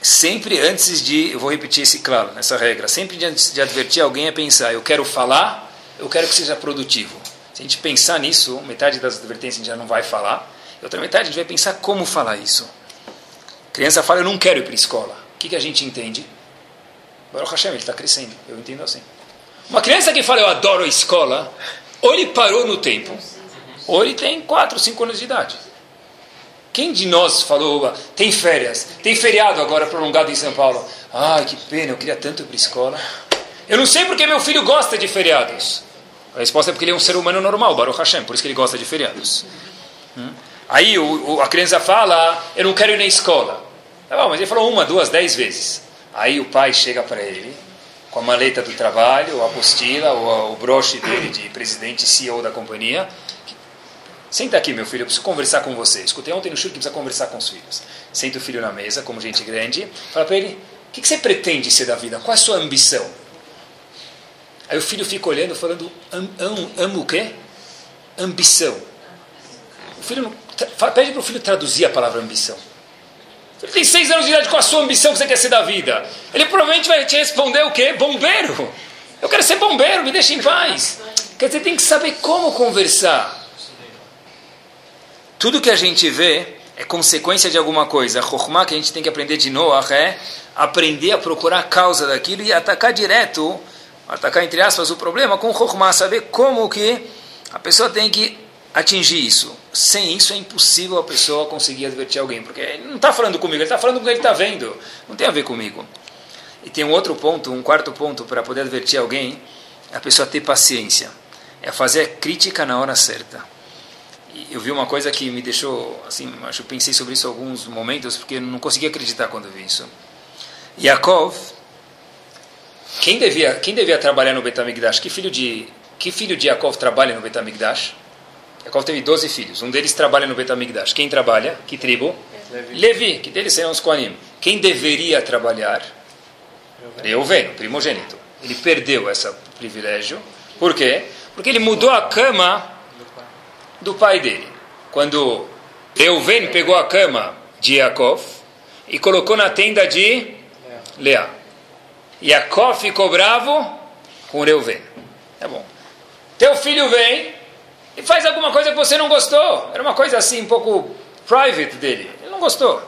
Sempre antes de, eu vou repetir esse claro, essa regra, sempre antes de advertir alguém é pensar, eu quero falar, eu quero que seja produtivo. Se a gente pensar nisso, metade das advertências a gente já não vai falar, e outra metade a gente vai pensar como falar isso. A criança fala, eu não quero ir para a escola. O que, que a gente entende? Baruch Hashem, ele está crescendo. Eu entendo assim. Uma criança que fala, eu adoro a escola, ou ele parou no tempo, ou ele tem 4, 5 anos de idade. Quem de nós falou, tem férias, tem feriado agora prolongado em São Paulo? Ai, que pena, eu queria tanto ir para a escola. Eu não sei porque meu filho gosta de feriados. A resposta é porque ele é um ser humano normal, Baruch Hashem, por isso que ele gosta de feriados. Hum? Aí o, o, a criança fala, eu não quero ir na escola. Tá bom, mas ele falou uma, duas, dez vezes. Aí o pai chega para ele, com a maleta do trabalho, a apostila, o, o broche dele de presidente CEO da companhia, Senta aqui, meu filho, eu preciso conversar com você. Escutei ontem no show que precisa conversar com os filhos. Senta o filho na mesa, como gente grande, fala para ele: o que, que você pretende ser da vida? Qual é a sua ambição? Aí o filho fica olhando, falando: am, am, amo o quê? Ambição. O filho pede para o filho traduzir a palavra ambição. Ele tem seis anos de idade, qual a sua ambição que você quer ser da vida? Ele provavelmente vai te responder o quê? Bombeiro. Eu quero ser bombeiro, me deixe em paz. Quer dizer, tem que saber como conversar. Tudo que a gente vê é consequência de alguma coisa. A que a gente tem que aprender de Noah é aprender a procurar a causa daquilo e atacar direto, atacar entre aspas o problema com Chokhmah, saber como que a pessoa tem que atingir isso. Sem isso é impossível a pessoa conseguir advertir alguém, porque ele não está falando comigo, ele está falando com o que ele está vendo. Não tem a ver comigo. E tem um outro ponto, um quarto ponto para poder advertir alguém, é a pessoa ter paciência. É fazer a crítica na hora certa eu vi uma coisa que me deixou, assim, acho que pensei sobre isso alguns momentos, porque não conseguia acreditar quando vi isso. Yaakov, quem devia, quem devia trabalhar no Betamigdash? Que filho de que filho de Yaakov trabalha no Betamigdash? Yaakov teve 12 filhos, um deles trabalha no Betamigdash. Quem trabalha? Que tribo? Levi, Levi que deles serão os Koanim. Quem deveria trabalhar? Reuven, primogênito. Ele perdeu esse privilégio. Por quê? Porque ele mudou a cama do pai dele. Quando Reuven pegou a cama de Yaakov e colocou na tenda de Leá. Yaakov ficou bravo com Reuven. Tá bom. Teu filho vem e faz alguma coisa que você não gostou. Era uma coisa assim, um pouco private dele. Ele não gostou.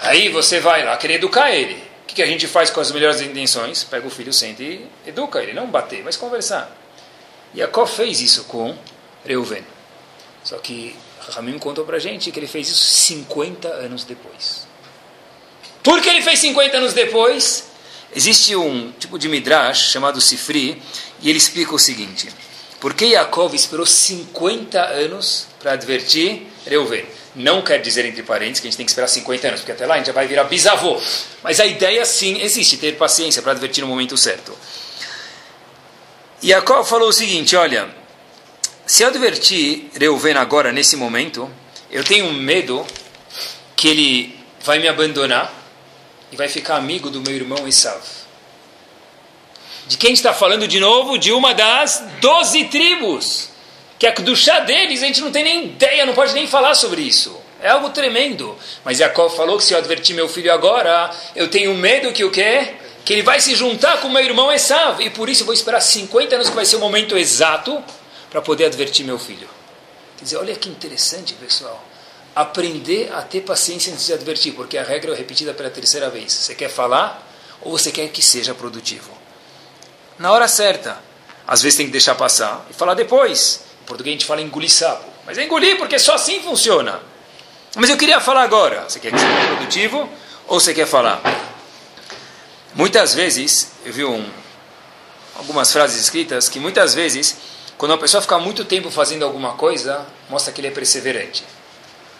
Aí você vai lá querer educar ele. O que a gente faz com as melhores intenções? Pega o filho, sente e educa ele. Não bater, mas conversar. Yaakov fez isso com Reuven. Só que Ramim contou para gente que ele fez isso 50 anos depois. Por que ele fez 50 anos depois? Existe um tipo de midrash chamado Sifri e ele explica o seguinte: por que Yaakov esperou 50 anos para advertir Reuven? Não quer dizer, entre parênteses, que a gente tem que esperar 50 anos, porque até lá a gente já vai virar bisavô. Mas a ideia sim existe, ter paciência para advertir no momento certo. Yaakov falou o seguinte: olha, se eu advertir Reuven agora, nesse momento, eu tenho medo que ele vai me abandonar e vai ficar amigo do meu irmão Esav. De quem está falando de novo? De uma das doze tribos. Que a do chá deles a gente não tem nem ideia, não pode nem falar sobre isso. É algo tremendo. Mas Jacob falou que se eu advertir meu filho agora, eu tenho medo que o quê? Que ele vai se juntar com meu irmão Esav. E por isso eu vou esperar 50 anos, que vai ser o momento exato para poder advertir meu filho. Quer dizer, olha que interessante, pessoal. Aprender a ter paciência antes de advertir, porque a regra é repetida pela terceira vez. Você quer falar ou você quer que seja produtivo? Na hora certa. Às vezes tem que deixar passar e falar depois. Em português a gente fala engolir sapo. Mas é engolir porque só assim funciona. Mas eu queria falar agora. Você quer que seja produtivo ou você quer falar? Muitas vezes, eu vi um, algumas frases escritas que muitas vezes quando uma pessoa fica muito tempo fazendo alguma coisa, mostra que ele é perseverante.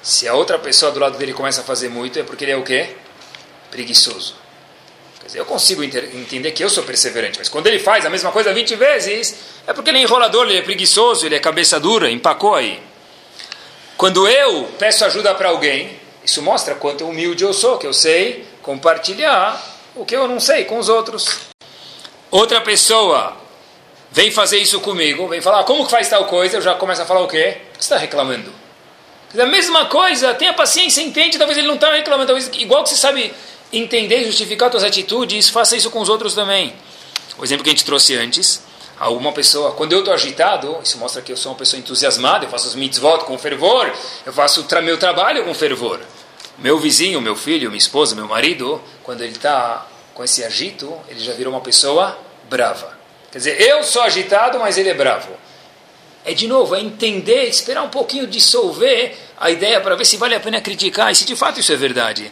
Se a outra pessoa do lado dele começa a fazer muito, é porque ele é o quê? Preguiçoso. Quer dizer, eu consigo entender que eu sou perseverante, mas quando ele faz a mesma coisa 20 vezes, é porque ele é enrolador, ele é preguiçoso, ele é cabeça dura, empacou aí. Quando eu peço ajuda para alguém, isso mostra quanto humilde eu sou, que eu sei compartilhar o que eu não sei com os outros. Outra pessoa vem fazer isso comigo, vem falar, como que faz tal coisa, eu já começo a falar o quê? O que você está reclamando? A mesma coisa, tenha paciência, entende, talvez ele não está reclamando, talvez igual que você sabe entender e justificar suas atitudes, faça isso com os outros também. O exemplo que a gente trouxe antes, alguma pessoa, quando eu estou agitado, isso mostra que eu sou uma pessoa entusiasmada, eu faço os mitzvot com fervor, eu faço o meu trabalho com fervor. Meu vizinho, meu filho, minha esposa, meu marido, quando ele está com esse agito, ele já virou uma pessoa brava. Quer dizer, eu sou agitado, mas ele é bravo. É de novo, é entender, esperar um pouquinho dissolver a ideia para ver se vale a pena criticar e se de fato isso é verdade.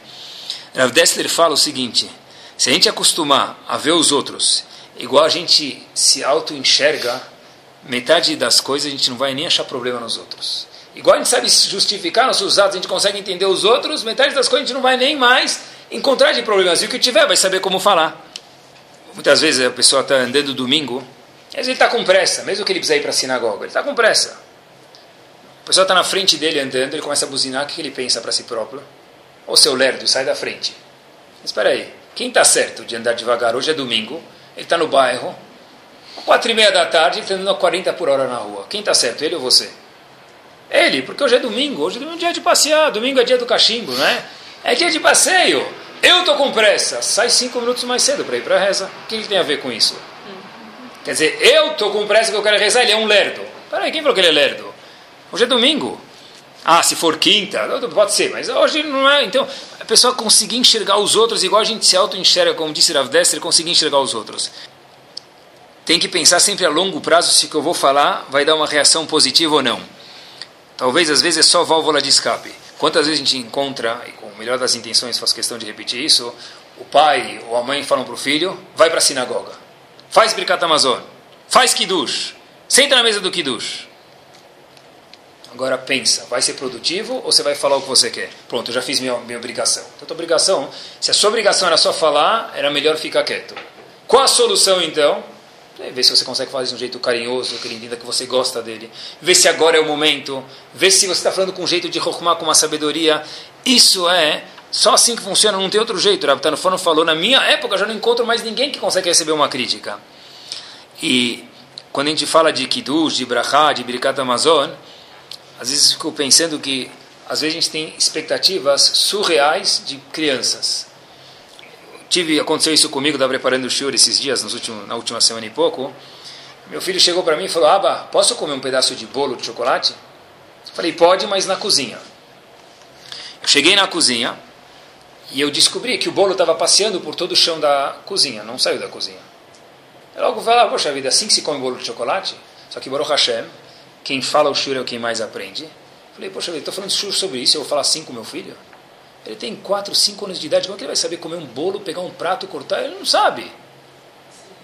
Rav Dessler fala o seguinte: se a gente acostumar a ver os outros igual a gente se auto-enxerga, metade das coisas a gente não vai nem achar problema nos outros. Igual a gente sabe justificar nossos atos, a gente consegue entender os outros, metade das coisas a gente não vai nem mais encontrar de problemas. E o que tiver, vai saber como falar. Muitas vezes a pessoa está andando domingo, às vezes ele está com pressa, mesmo que ele precise ir para a sinagoga, ele está com pressa. A pessoa está na frente dele andando, ele começa a buzinar, o que ele pensa para si próprio? Ô seu lerdo, sai da frente. Mas espera aí, quem está certo de andar devagar? Hoje é domingo, ele está no bairro, quatro e meia da tarde, ele está andando a 40 por hora na rua. Quem está certo, ele ou você? Ele, porque hoje é domingo, hoje é dia de passear, domingo é dia do cachimbo, né? É dia de passeio. Eu estou com pressa, sai cinco minutos mais cedo para ir para a reza. O que ele tem a ver com isso? Quer dizer, eu estou com pressa que eu quero rezar, ele é um lerdo. Peraí, quem falou que ele é lerdo? Hoje é domingo. Ah, se for quinta, pode ser, mas hoje não é. Então, a pessoa conseguir enxergar os outros igual a gente se auto-enxerga, como disse Rav Dessler, conseguir enxergar os outros. Tem que pensar sempre a longo prazo se o que eu vou falar vai dar uma reação positiva ou não. Talvez às vezes é só válvula de escape. Quantas vezes a gente encontra, e com o melhor das intenções faço questão de repetir isso, o pai ou a mãe falam para o filho, vai para a sinagoga, faz Birkat Amazon, faz Kiddush, senta na mesa do Kiddush. Agora pensa, vai ser produtivo ou você vai falar o que você quer? Pronto, eu já fiz minha, minha obrigação. Então, obrigação, se a sua obrigação era só falar, era melhor ficar quieto. Qual a solução então? É, vê se você consegue fazer de um jeito carinhoso, que ele entenda que você gosta dele. Vê se agora é o momento. Vê se você está falando com um jeito de rokumar, com uma sabedoria. Isso é só assim que funciona, não tem outro jeito. O Rabtano falou, na minha época já não encontro mais ninguém que consegue receber uma crítica. E quando a gente fala de Kiddush, de Brachá, de Birkat Amazon, às vezes fico pensando que às vezes a gente tem expectativas surreais de crianças tive aconteceu isso comigo, estava preparando o shiur esses dias, nos últimos, na última semana e pouco. Meu filho chegou para mim e falou: Aba, posso comer um pedaço de bolo de chocolate? Falei: Pode, mas na cozinha. Eu cheguei na cozinha e eu descobri que o bolo estava passeando por todo o chão da cozinha, não saiu da cozinha. Eu logo falei: ah, Poxa vida, assim que se come bolo de chocolate? Só que Baruch Hashem, quem fala o shiur é o quem mais aprende. Falei: Poxa vida, estou falando shiur sobre isso, eu vou falar assim com meu filho? Ele tem 4, 5 anos de idade, como é que ele vai saber comer um bolo, pegar um prato, cortar? Ele não sabe.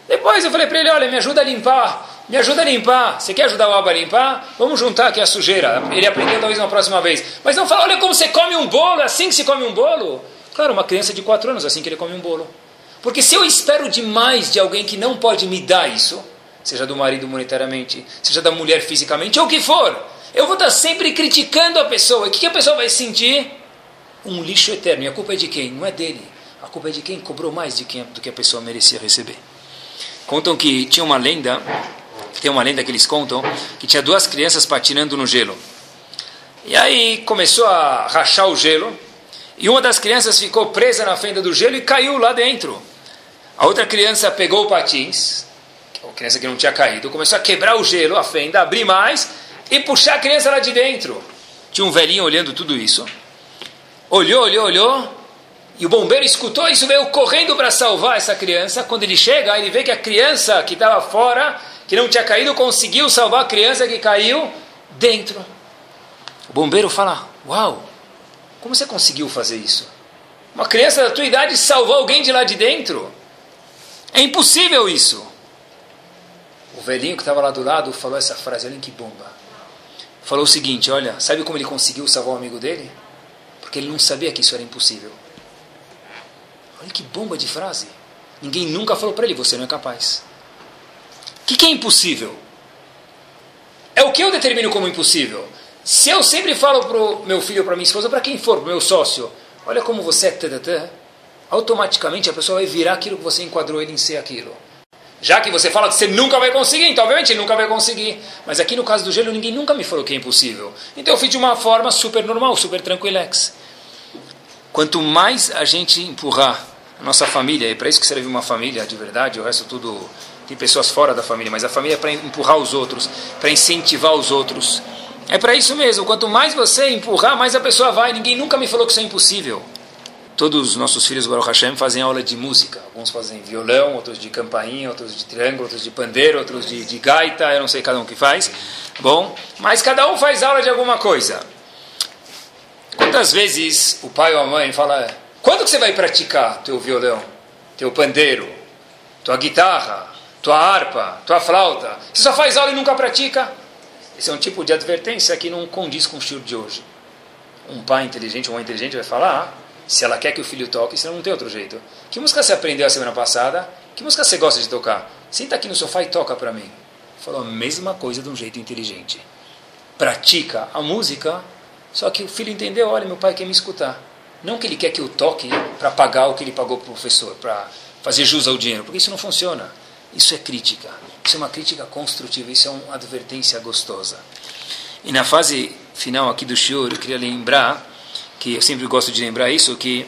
Depois eu falei para ele, olha, me ajuda a limpar, me ajuda a limpar. Você quer ajudar o Abba a limpar? Vamos juntar aqui a sujeira. Ele aprendeu talvez na próxima vez. Mas não fala, olha como você come um bolo, assim que se come um bolo. Claro, uma criança de 4 anos, assim que ele come um bolo. Porque se eu espero demais de alguém que não pode me dar isso, seja do marido monetariamente, seja da mulher fisicamente, ou o que for, eu vou estar sempre criticando a pessoa. E o que a pessoa vai sentir? um lixo eterno. E a culpa é de quem? Não é dele. A culpa é de quem cobrou mais de quem, do que a pessoa merecia receber. Contam que tinha uma lenda, tem uma lenda que eles contam, que tinha duas crianças patinando no gelo. E aí começou a rachar o gelo, e uma das crianças ficou presa na fenda do gelo e caiu lá dentro. A outra criança pegou o patins, a criança que não tinha caído, começou a quebrar o gelo, a fenda, abrir mais e puxar a criança lá de dentro. Tinha um velhinho olhando tudo isso olhou, olhou, olhou, e o bombeiro escutou isso, veio correndo para salvar essa criança. Quando ele chega, ele vê que a criança que estava fora, que não tinha caído, conseguiu salvar a criança que caiu dentro. O bombeiro fala: Uau, como você conseguiu fazer isso? Uma criança da tua idade salvou alguém de lá de dentro? É impossível isso. O velhinho que estava lá do lado falou essa frase: Olha que bomba. Falou o seguinte: Olha, sabe como ele conseguiu salvar o amigo dele? porque ele não sabia que isso era impossível. Olha que bomba de frase. Ninguém nunca falou para ele: você não é capaz. O que, que é impossível? É o que eu determino como impossível. Se eu sempre falo para o meu filho, para minha esposa, para quem for, para meu sócio, olha como você é automaticamente a pessoa vai virar aquilo que você enquadrou ele em ser aquilo. Já que você fala que você nunca vai conseguir, então obviamente ele nunca vai conseguir. Mas aqui no caso do gelo, ninguém nunca me falou que é impossível. Então eu fiz de uma forma super normal, super tranquilex. Quanto mais a gente empurrar a nossa família, é para isso que serve uma família de verdade, o resto tudo tem pessoas fora da família, mas a família é para empurrar os outros, para incentivar os outros. É para isso mesmo, quanto mais você empurrar, mais a pessoa vai. Ninguém nunca me falou que isso é impossível. Todos os nossos filhos, Baruch Hashem, fazem aula de música. Alguns fazem violão, outros de campainha, outros de triângulo, outros de pandeiro, outros de, de gaita, eu não sei cada um que faz. Bom, mas cada um faz aula de alguma coisa. Quantas vezes o pai ou a mãe fala, quando que você vai praticar teu violão, teu pandeiro, tua guitarra, tua harpa, tua flauta? Você só faz aula e nunca pratica? Esse é um tipo de advertência que não condiz com o estilo de hoje. Um pai inteligente, uma inteligente vai falar, se ela quer que o filho toque, senão não tem outro jeito. Que música você aprendeu a semana passada? Que música você gosta de tocar? Senta aqui no sofá e toca para mim. Falou a mesma coisa de um jeito inteligente. Pratica a música, só que o filho entendeu, olha, meu pai quer me escutar. Não que ele quer que eu toque para pagar o que ele pagou para o professor, para fazer jus ao dinheiro, porque isso não funciona. Isso é crítica. Isso é uma crítica construtiva, isso é uma advertência gostosa. E na fase final aqui do shiur, eu queria lembrar que eu sempre gosto de lembrar isso, que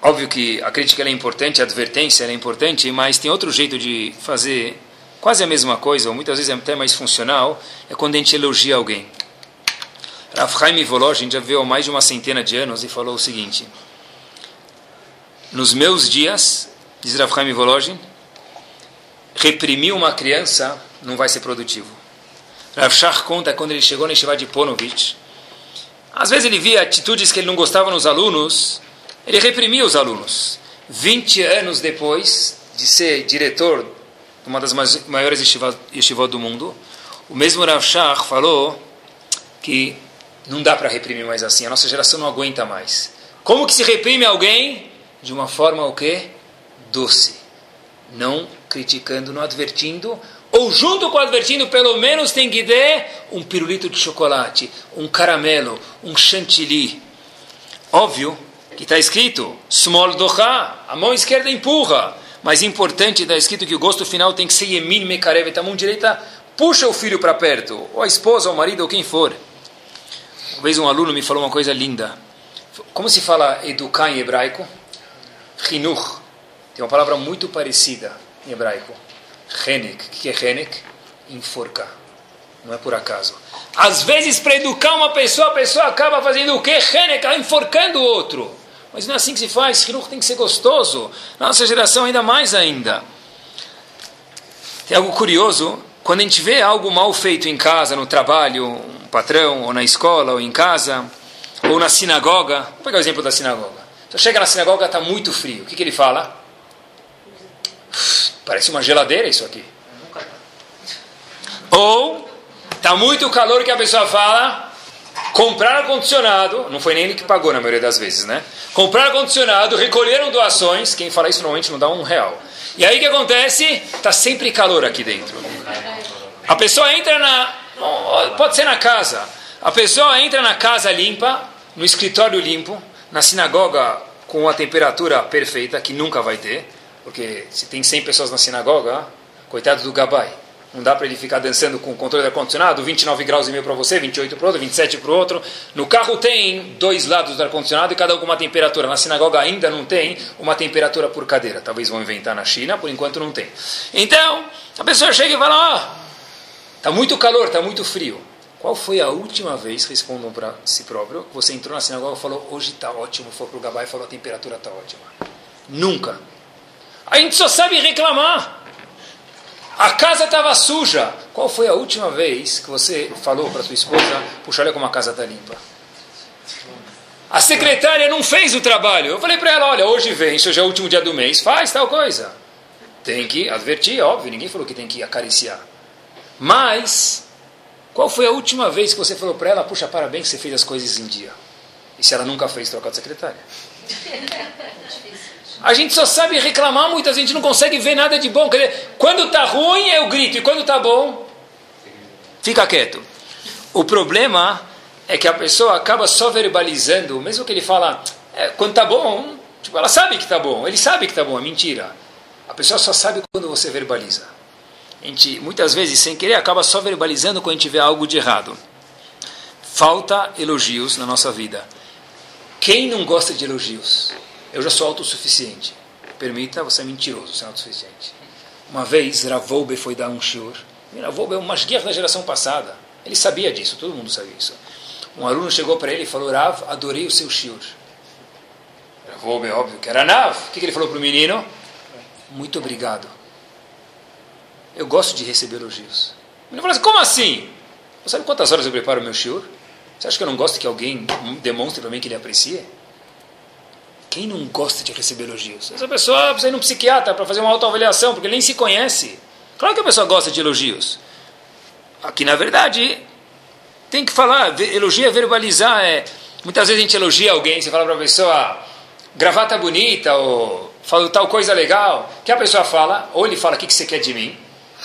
óbvio que a crítica é importante, a advertência é importante, mas tem outro jeito de fazer quase a mesma coisa, ou muitas vezes é até mais funcional, é quando a gente elogia alguém. Rav Chaim Volozhin já veio há mais de uma centena de anos e falou o seguinte, nos meus dias, diz Rav Chaim Volozhin, reprimir uma criança não vai ser produtivo. Rav conta quando ele chegou na Yeshiva de Ponovitch, às vezes ele via atitudes que ele não gostava nos alunos, ele reprimia os alunos. 20 anos depois de ser diretor de uma das maiores yeshivot do mundo, o mesmo Rav falou que não dá para reprimir mais assim, a nossa geração não aguenta mais. Como que se reprime alguém? De uma forma o quê? Doce. Não criticando, não advertindo, ou junto com advertindo, pelo menos tem que ter um pirulito de chocolate, um caramelo, um chantilly. Óbvio que está escrito, small doha, a mão esquerda empurra. Mas importante, está escrito que o gosto final tem que ser yemin mekarevet, a mão direita puxa o filho para perto, ou a esposa, ou o marido, ou quem for. Uma vez um aluno me falou uma coisa linda. Como se fala educar em hebraico? Chinuch. Tem uma palavra muito parecida em hebraico. Renek. O que é Renek? Enforcar. Não é por acaso. Às vezes, para educar uma pessoa, a pessoa acaba fazendo o quê? Renek, enforcando o outro. Mas não é assim que se faz. Hinuch tem que ser gostoso. Nossa geração, ainda mais ainda. Tem algo curioso. Quando a gente vê algo mal feito em casa, no trabalho, um patrão, ou na escola, ou em casa, ou na sinagoga. Vou pegar o exemplo da sinagoga. Então chega na sinagoga, está muito frio. O que, que ele fala? Parece uma geladeira isso aqui. Ou está muito calor que a pessoa fala, comprar ar-condicionado, não foi nem ele que pagou na maioria das vezes, né? Comprar ar-condicionado, recolheram doações, quem fala isso normalmente não dá um real. E aí o que acontece? Está sempre calor aqui dentro. A pessoa entra na. Pode ser na casa. A pessoa entra na casa limpa, no escritório limpo, na sinagoga com a temperatura perfeita, que nunca vai ter. Porque se tem 100 pessoas na sinagoga, coitado do Gabai. Não dá para ele ficar dançando com o controle ar-condicionado, 29 graus e meio para você, 28 para o outro, 27 para o outro. No carro tem dois lados do ar-condicionado e cada um com uma temperatura. Na sinagoga ainda não tem uma temperatura por cadeira. Talvez vão inventar na China, por enquanto não tem. Então, a pessoa chega e fala: Ó, oh, está muito calor, está muito frio. Qual foi a última vez, respondam para si próprio, que você entrou na sinagoga e falou: Hoje está ótimo, foi para o Gabai e falou: A temperatura está ótima? Nunca. A gente só sabe reclamar. A casa estava suja. Qual foi a última vez que você falou para sua esposa, puxa, olha como a casa está limpa? A secretária não fez o trabalho. Eu falei para ela, olha, hoje vem, já é o último dia do mês, faz tal coisa. Tem que advertir, óbvio, ninguém falou que tem que acariciar. Mas, qual foi a última vez que você falou para ela, puxa, parabéns você fez as coisas em dia? E se ela nunca fez, trocar de secretária? [laughs] A gente só sabe reclamar, muita gente não consegue ver nada de bom. Quer dizer, quando está ruim eu grito, e quando está bom, fica quieto. O problema é que a pessoa acaba só verbalizando, mesmo que ele fala, é, quando está bom, tipo, ela sabe que está bom, ele sabe que está bom, é mentira. A pessoa só sabe quando você verbaliza. A gente, muitas vezes, sem querer, acaba só verbalizando quando a gente vê algo de errado. Falta elogios na nossa vida. Quem não gosta de elogios? Eu já sou autossuficiente. Permita, você é mentiroso, você é autossuficiente. Uma vez, Ravoube foi dar um shiur. Ravoube é um masguer da geração passada. Ele sabia disso, todo mundo sabia isso. Um aluno chegou para ele e falou, Rav, adorei o seu shiur. Ravoube, óbvio que era Nav. O que ele falou para o menino? Muito obrigado. Eu gosto de receber elogios. O menino falou assim, como assim? Você sabe quantas horas eu preparo o meu shiur? Você acha que eu não gosto que alguém demonstre para mim que ele aprecia? Quem não gosta de receber elogios? Essa pessoa precisa ir num psiquiatra para fazer uma autoavaliação, porque ele nem se conhece. Claro que a pessoa gosta de elogios. Aqui, na verdade, tem que falar, elogio é verbalizar. É, muitas vezes a gente elogia alguém, você fala para a pessoa, gravata bonita, ou fala tal coisa legal, que a pessoa fala, ou ele fala, o que, que você quer de mim?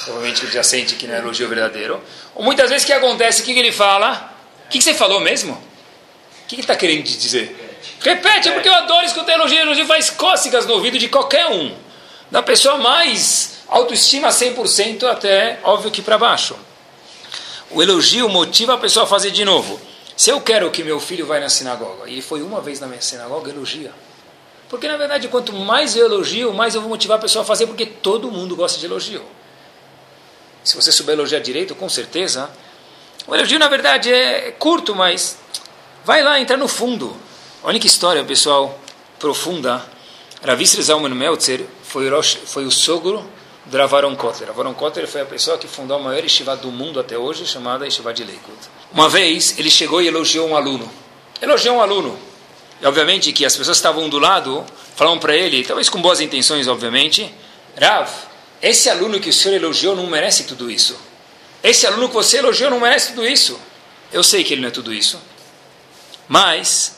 Provavelmente ele já sente que não é elogio verdadeiro. Ou muitas vezes o que acontece, o que, ele fala? O que, que você falou mesmo? O que ele está querendo te dizer? Repete, é porque eu adoro escutar elogio. Elogio faz cócegas no ouvido de qualquer um. Da pessoa mais autoestima 100% até, óbvio que para baixo. O elogio motiva a pessoa a fazer de novo. Se eu quero que meu filho vá na sinagoga, e ele foi uma vez na minha sinagoga, elogia. Porque, na verdade, quanto mais eu elogio, mais eu vou motivar a pessoa a fazer, porque todo mundo gosta de elogio. Se você souber elogiar direito, com certeza. O elogio, na verdade, é curto, mas vai lá, entra no fundo. A única história, pessoal, profunda. Ravisser Zalman Meltzer foi, foi o sogro do Ravaron Kotler. Ravaron Kotler foi a pessoa que fundou a maior yeshiva do mundo até hoje, chamada Yeshiva de Lakewood. Uma vez, ele chegou e elogiou um aluno. Elogiou um aluno. E, obviamente, que as pessoas que estavam do lado falaram para ele, talvez com boas intenções, obviamente, Rav, esse aluno que o senhor elogiou não merece tudo isso. Esse aluno que você elogiou não merece tudo isso. Eu sei que ele não é tudo isso. Mas,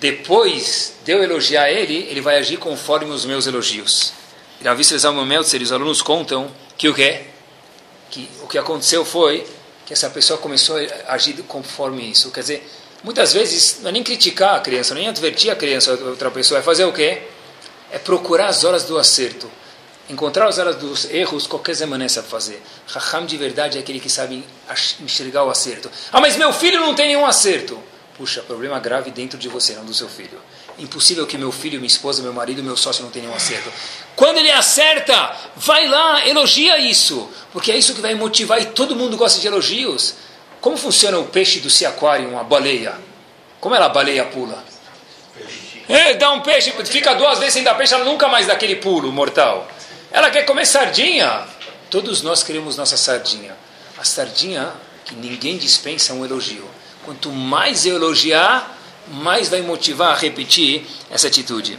depois de eu elogiar ele, ele vai agir conforme os meus elogios. E visto Vezal Meltzer, os alunos contam que o quê? Que o que aconteceu foi que essa pessoa começou a agir conforme isso. Quer dizer, muitas vezes não é nem criticar a criança, nem advertir a criança, outra pessoa, é fazer o quê? É procurar as horas do acerto. Encontrar as horas dos erros, qualquer zemané sabe fazer. Raham de verdade é aquele que sabe enxergar o acerto. Ah, mas meu filho não tem nenhum acerto. Puxa, problema grave dentro de você, não do seu filho. Impossível que meu filho, minha esposa, meu marido, meu sócio não tenham acerto. Quando ele acerta, vai lá, elogia isso. Porque é isso que vai motivar e todo mundo gosta de elogios. Como funciona o peixe do Sea Aquarium, a baleia? Como ela a baleia pula? É, dá um peixe, fica duas vezes sem dar peixe, ela nunca mais dá aquele pulo mortal. Ela quer comer sardinha. Todos nós queremos nossa sardinha. A sardinha que ninguém dispensa um elogio. Quanto mais eu elogiar, mais vai motivar a repetir essa atitude.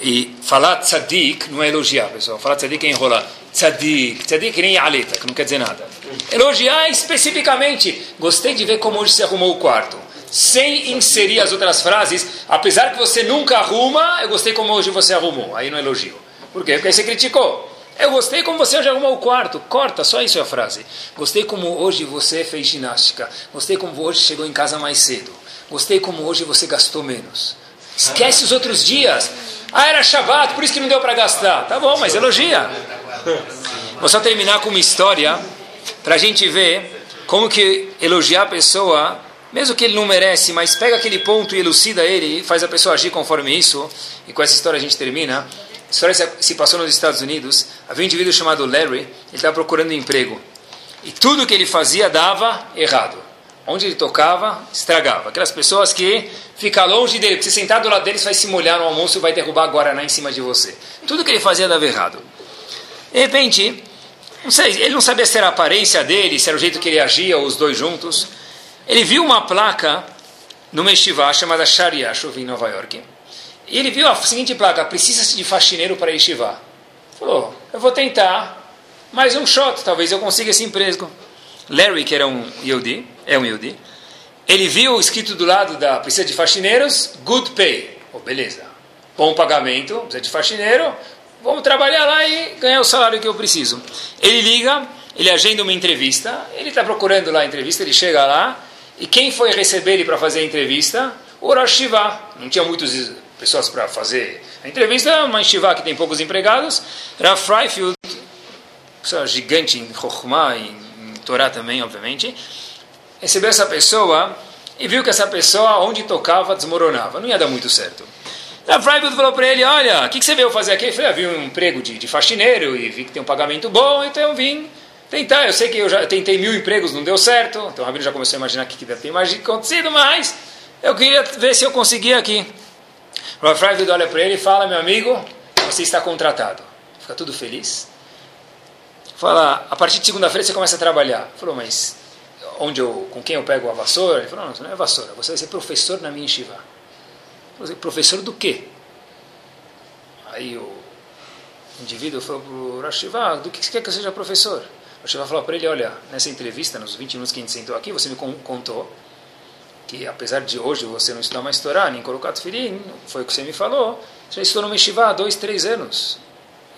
E falar tzadik não é elogiar, pessoal. Falar tzadik é enrolar. Tzadik, tzadik nem aleta, que não quer dizer nada. Elogiar especificamente. Gostei de ver como hoje você arrumou o quarto. Sem inserir as outras frases, apesar que você nunca arruma, eu gostei como hoje você arrumou. Aí não é elogio. Por quê? Porque aí você criticou. Eu gostei como você hoje arrumou o quarto. Corta, só isso é a frase. Gostei como hoje você fez ginástica. Gostei como hoje chegou em casa mais cedo. Gostei como hoje você gastou menos. Esquece os outros dias. Ah, era Shabbat, por isso que não deu para gastar. Tá bom, mas elogia. Vou só terminar com uma história para a gente ver como que elogiar a pessoa, mesmo que ele não merece, mas pega aquele ponto e elucida ele e faz a pessoa agir conforme isso. E com essa história a gente termina história se passou nos Estados Unidos. Havia um indivíduo chamado Larry, ele estava procurando emprego. E tudo que ele fazia dava errado. Onde ele tocava, estragava. Aquelas pessoas que ficam longe dele, porque se sentar do lado deles vai se molhar no almoço e vai derrubar a Guaraná em cima de você. Tudo que ele fazia dava errado. De repente, não sei, ele não sabia se era a aparência dele, se era o jeito que ele agia, ou os dois juntos. Ele viu uma placa numa estivá chamada Sharia, eu em Nova York e ele viu a seguinte placa: precisa-se de faxineiro para Yeshiva. Falou: eu vou tentar, mais um shot, talvez eu consiga esse emprego. Larry, que era um Yehudi, é um Yehudi, ele viu escrito do lado da precisa de faxineiros, good pay. Oh, beleza, bom pagamento, precisa de faxineiro, vamos trabalhar lá e ganhar o salário que eu preciso. Ele liga, ele agenda uma entrevista, ele está procurando lá a entrevista, ele chega lá, e quem foi receber ele para fazer a entrevista? O Rosh Não tinha muitos pessoas para fazer a entrevista, uma enxivá que tem poucos empregados, Rav Freifield, pessoa gigante em Chokhmah, em, em Torá também, obviamente, recebeu essa pessoa e viu que essa pessoa, onde tocava, desmoronava. Não ia dar muito certo. A Freiburg falou para ele, olha, o que, que, você veio fazer aqui? Ele falou, eu vi um emprego de, de, faxineiro e vi que tem um pagamento bom, então eu vim tentar. Eu sei que eu já tentei mil empregos, não deu certo. Então o Rabino já começou a imaginar que deve ter acontecido, mas eu queria ver se eu conseguia aqui. O Freiburg olha para ele e fala, meu amigo, você está contratado. Fica tudo feliz. Fala, a partir de segunda-feira você começa a trabalhar. Falou, mas onde eu, com quem eu pego a vassoura? Ele falou, não, não é vassoura, você vai ser professor na minha yeshiva. Falei, professor do quê? Aí o indivíduo falou para o Rashiva, do que você quer que eu seja professor? O Rashiva falou para ele, olha, nessa entrevista, nos 20 minutos que a gente sentou aqui, você me contou que apesar de hoje você não estudar mais Torá, nem colocar Tfilim, foi o que você me falou, você já estudou no Meshivá há dois, três anos.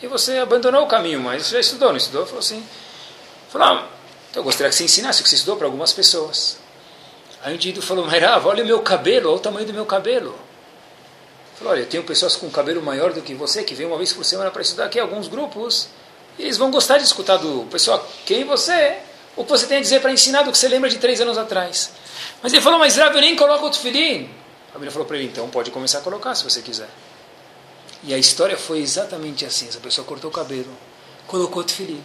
E você abandonou o caminho, mas já estudou, não estudou? Falou assim. Falou, ah, então eu gostaria que você ensinasse o que você estudou para algumas pessoas. Aí o indivíduo falou, Mairav, olha o meu cabelo, olha o tamanho do meu cabelo. Falou, olha, eu tenho pessoas com cabelo maior do que você, que vem uma vez por semana para estudar aqui, alguns grupos, e eles vão gostar de escutar do pessoal quem você é, o que você tem a dizer para ensinar do que você lembra de três anos atrás. Mas ele falou, mas Rav, eu nem coloco o tefilim. A Bíblia falou para ele, então pode começar a colocar se você quiser. E a história foi exatamente assim, essa pessoa cortou o cabelo, colocou o tefilim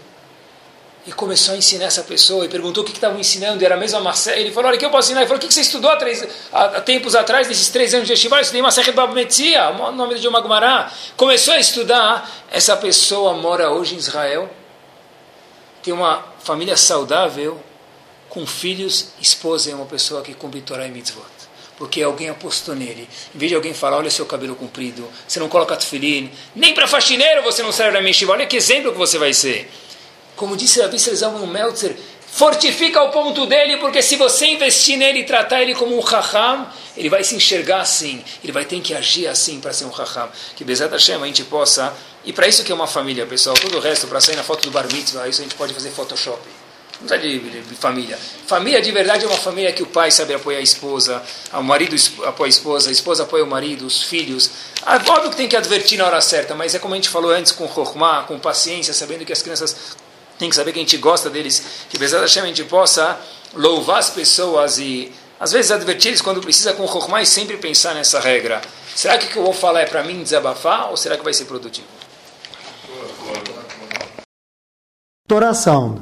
e começou a ensinar essa pessoa e perguntou o que estavam ensinando, era a mesma Massé. Ele falou: Olha, o que eu posso ensinar? Ele falou: O que você estudou há, três, há, há tempos atrás, nesses três anos de Yeshiva? Eu estudei Massé Bab Metzia, o nome de Magmará. Começou a estudar. Essa pessoa mora hoje em Israel, tem uma família saudável, com filhos, esposa, é uma pessoa que cumpre Torah e Mitzvot. Porque alguém apostou nele. Em vez de alguém falar, olha seu cabelo comprido, você não coloca tefilim, nem para faxineiro você não serve na Yeshiva, olha que exemplo que você vai ser. Como disse Rabi Srezaman Meltzer, fortifica o ponto dele, porque se você investir nele e tratar ele como um raham, ele vai se enxergar assim, ele vai ter que agir assim para ser um raham. Que Bezat Hashem a gente possa, e para isso que é uma família, pessoal, todo o resto, para sair na foto do bar mitzvah, isso a gente pode fazer Photoshop. Não precisa de, de, de, família. Família de verdade é uma família que o pai sabe apoiar a esposa, o marido apoia a esposa, a esposa apoia o marido, os filhos. Ah, óbvio que tem que advertir na hora certa, mas é como a gente falou antes, com chokmah, com paciência, sabendo que as crianças tem que saber que a gente gosta deles, que Bezat Hashem a gente possa louvar as pessoas e às vezes advertir eles quando precisa com Chokhmah e sempre pensar nessa regra. Será que o que eu vou falar é para mim desabafar ou será que vai ser produtivo? Sound,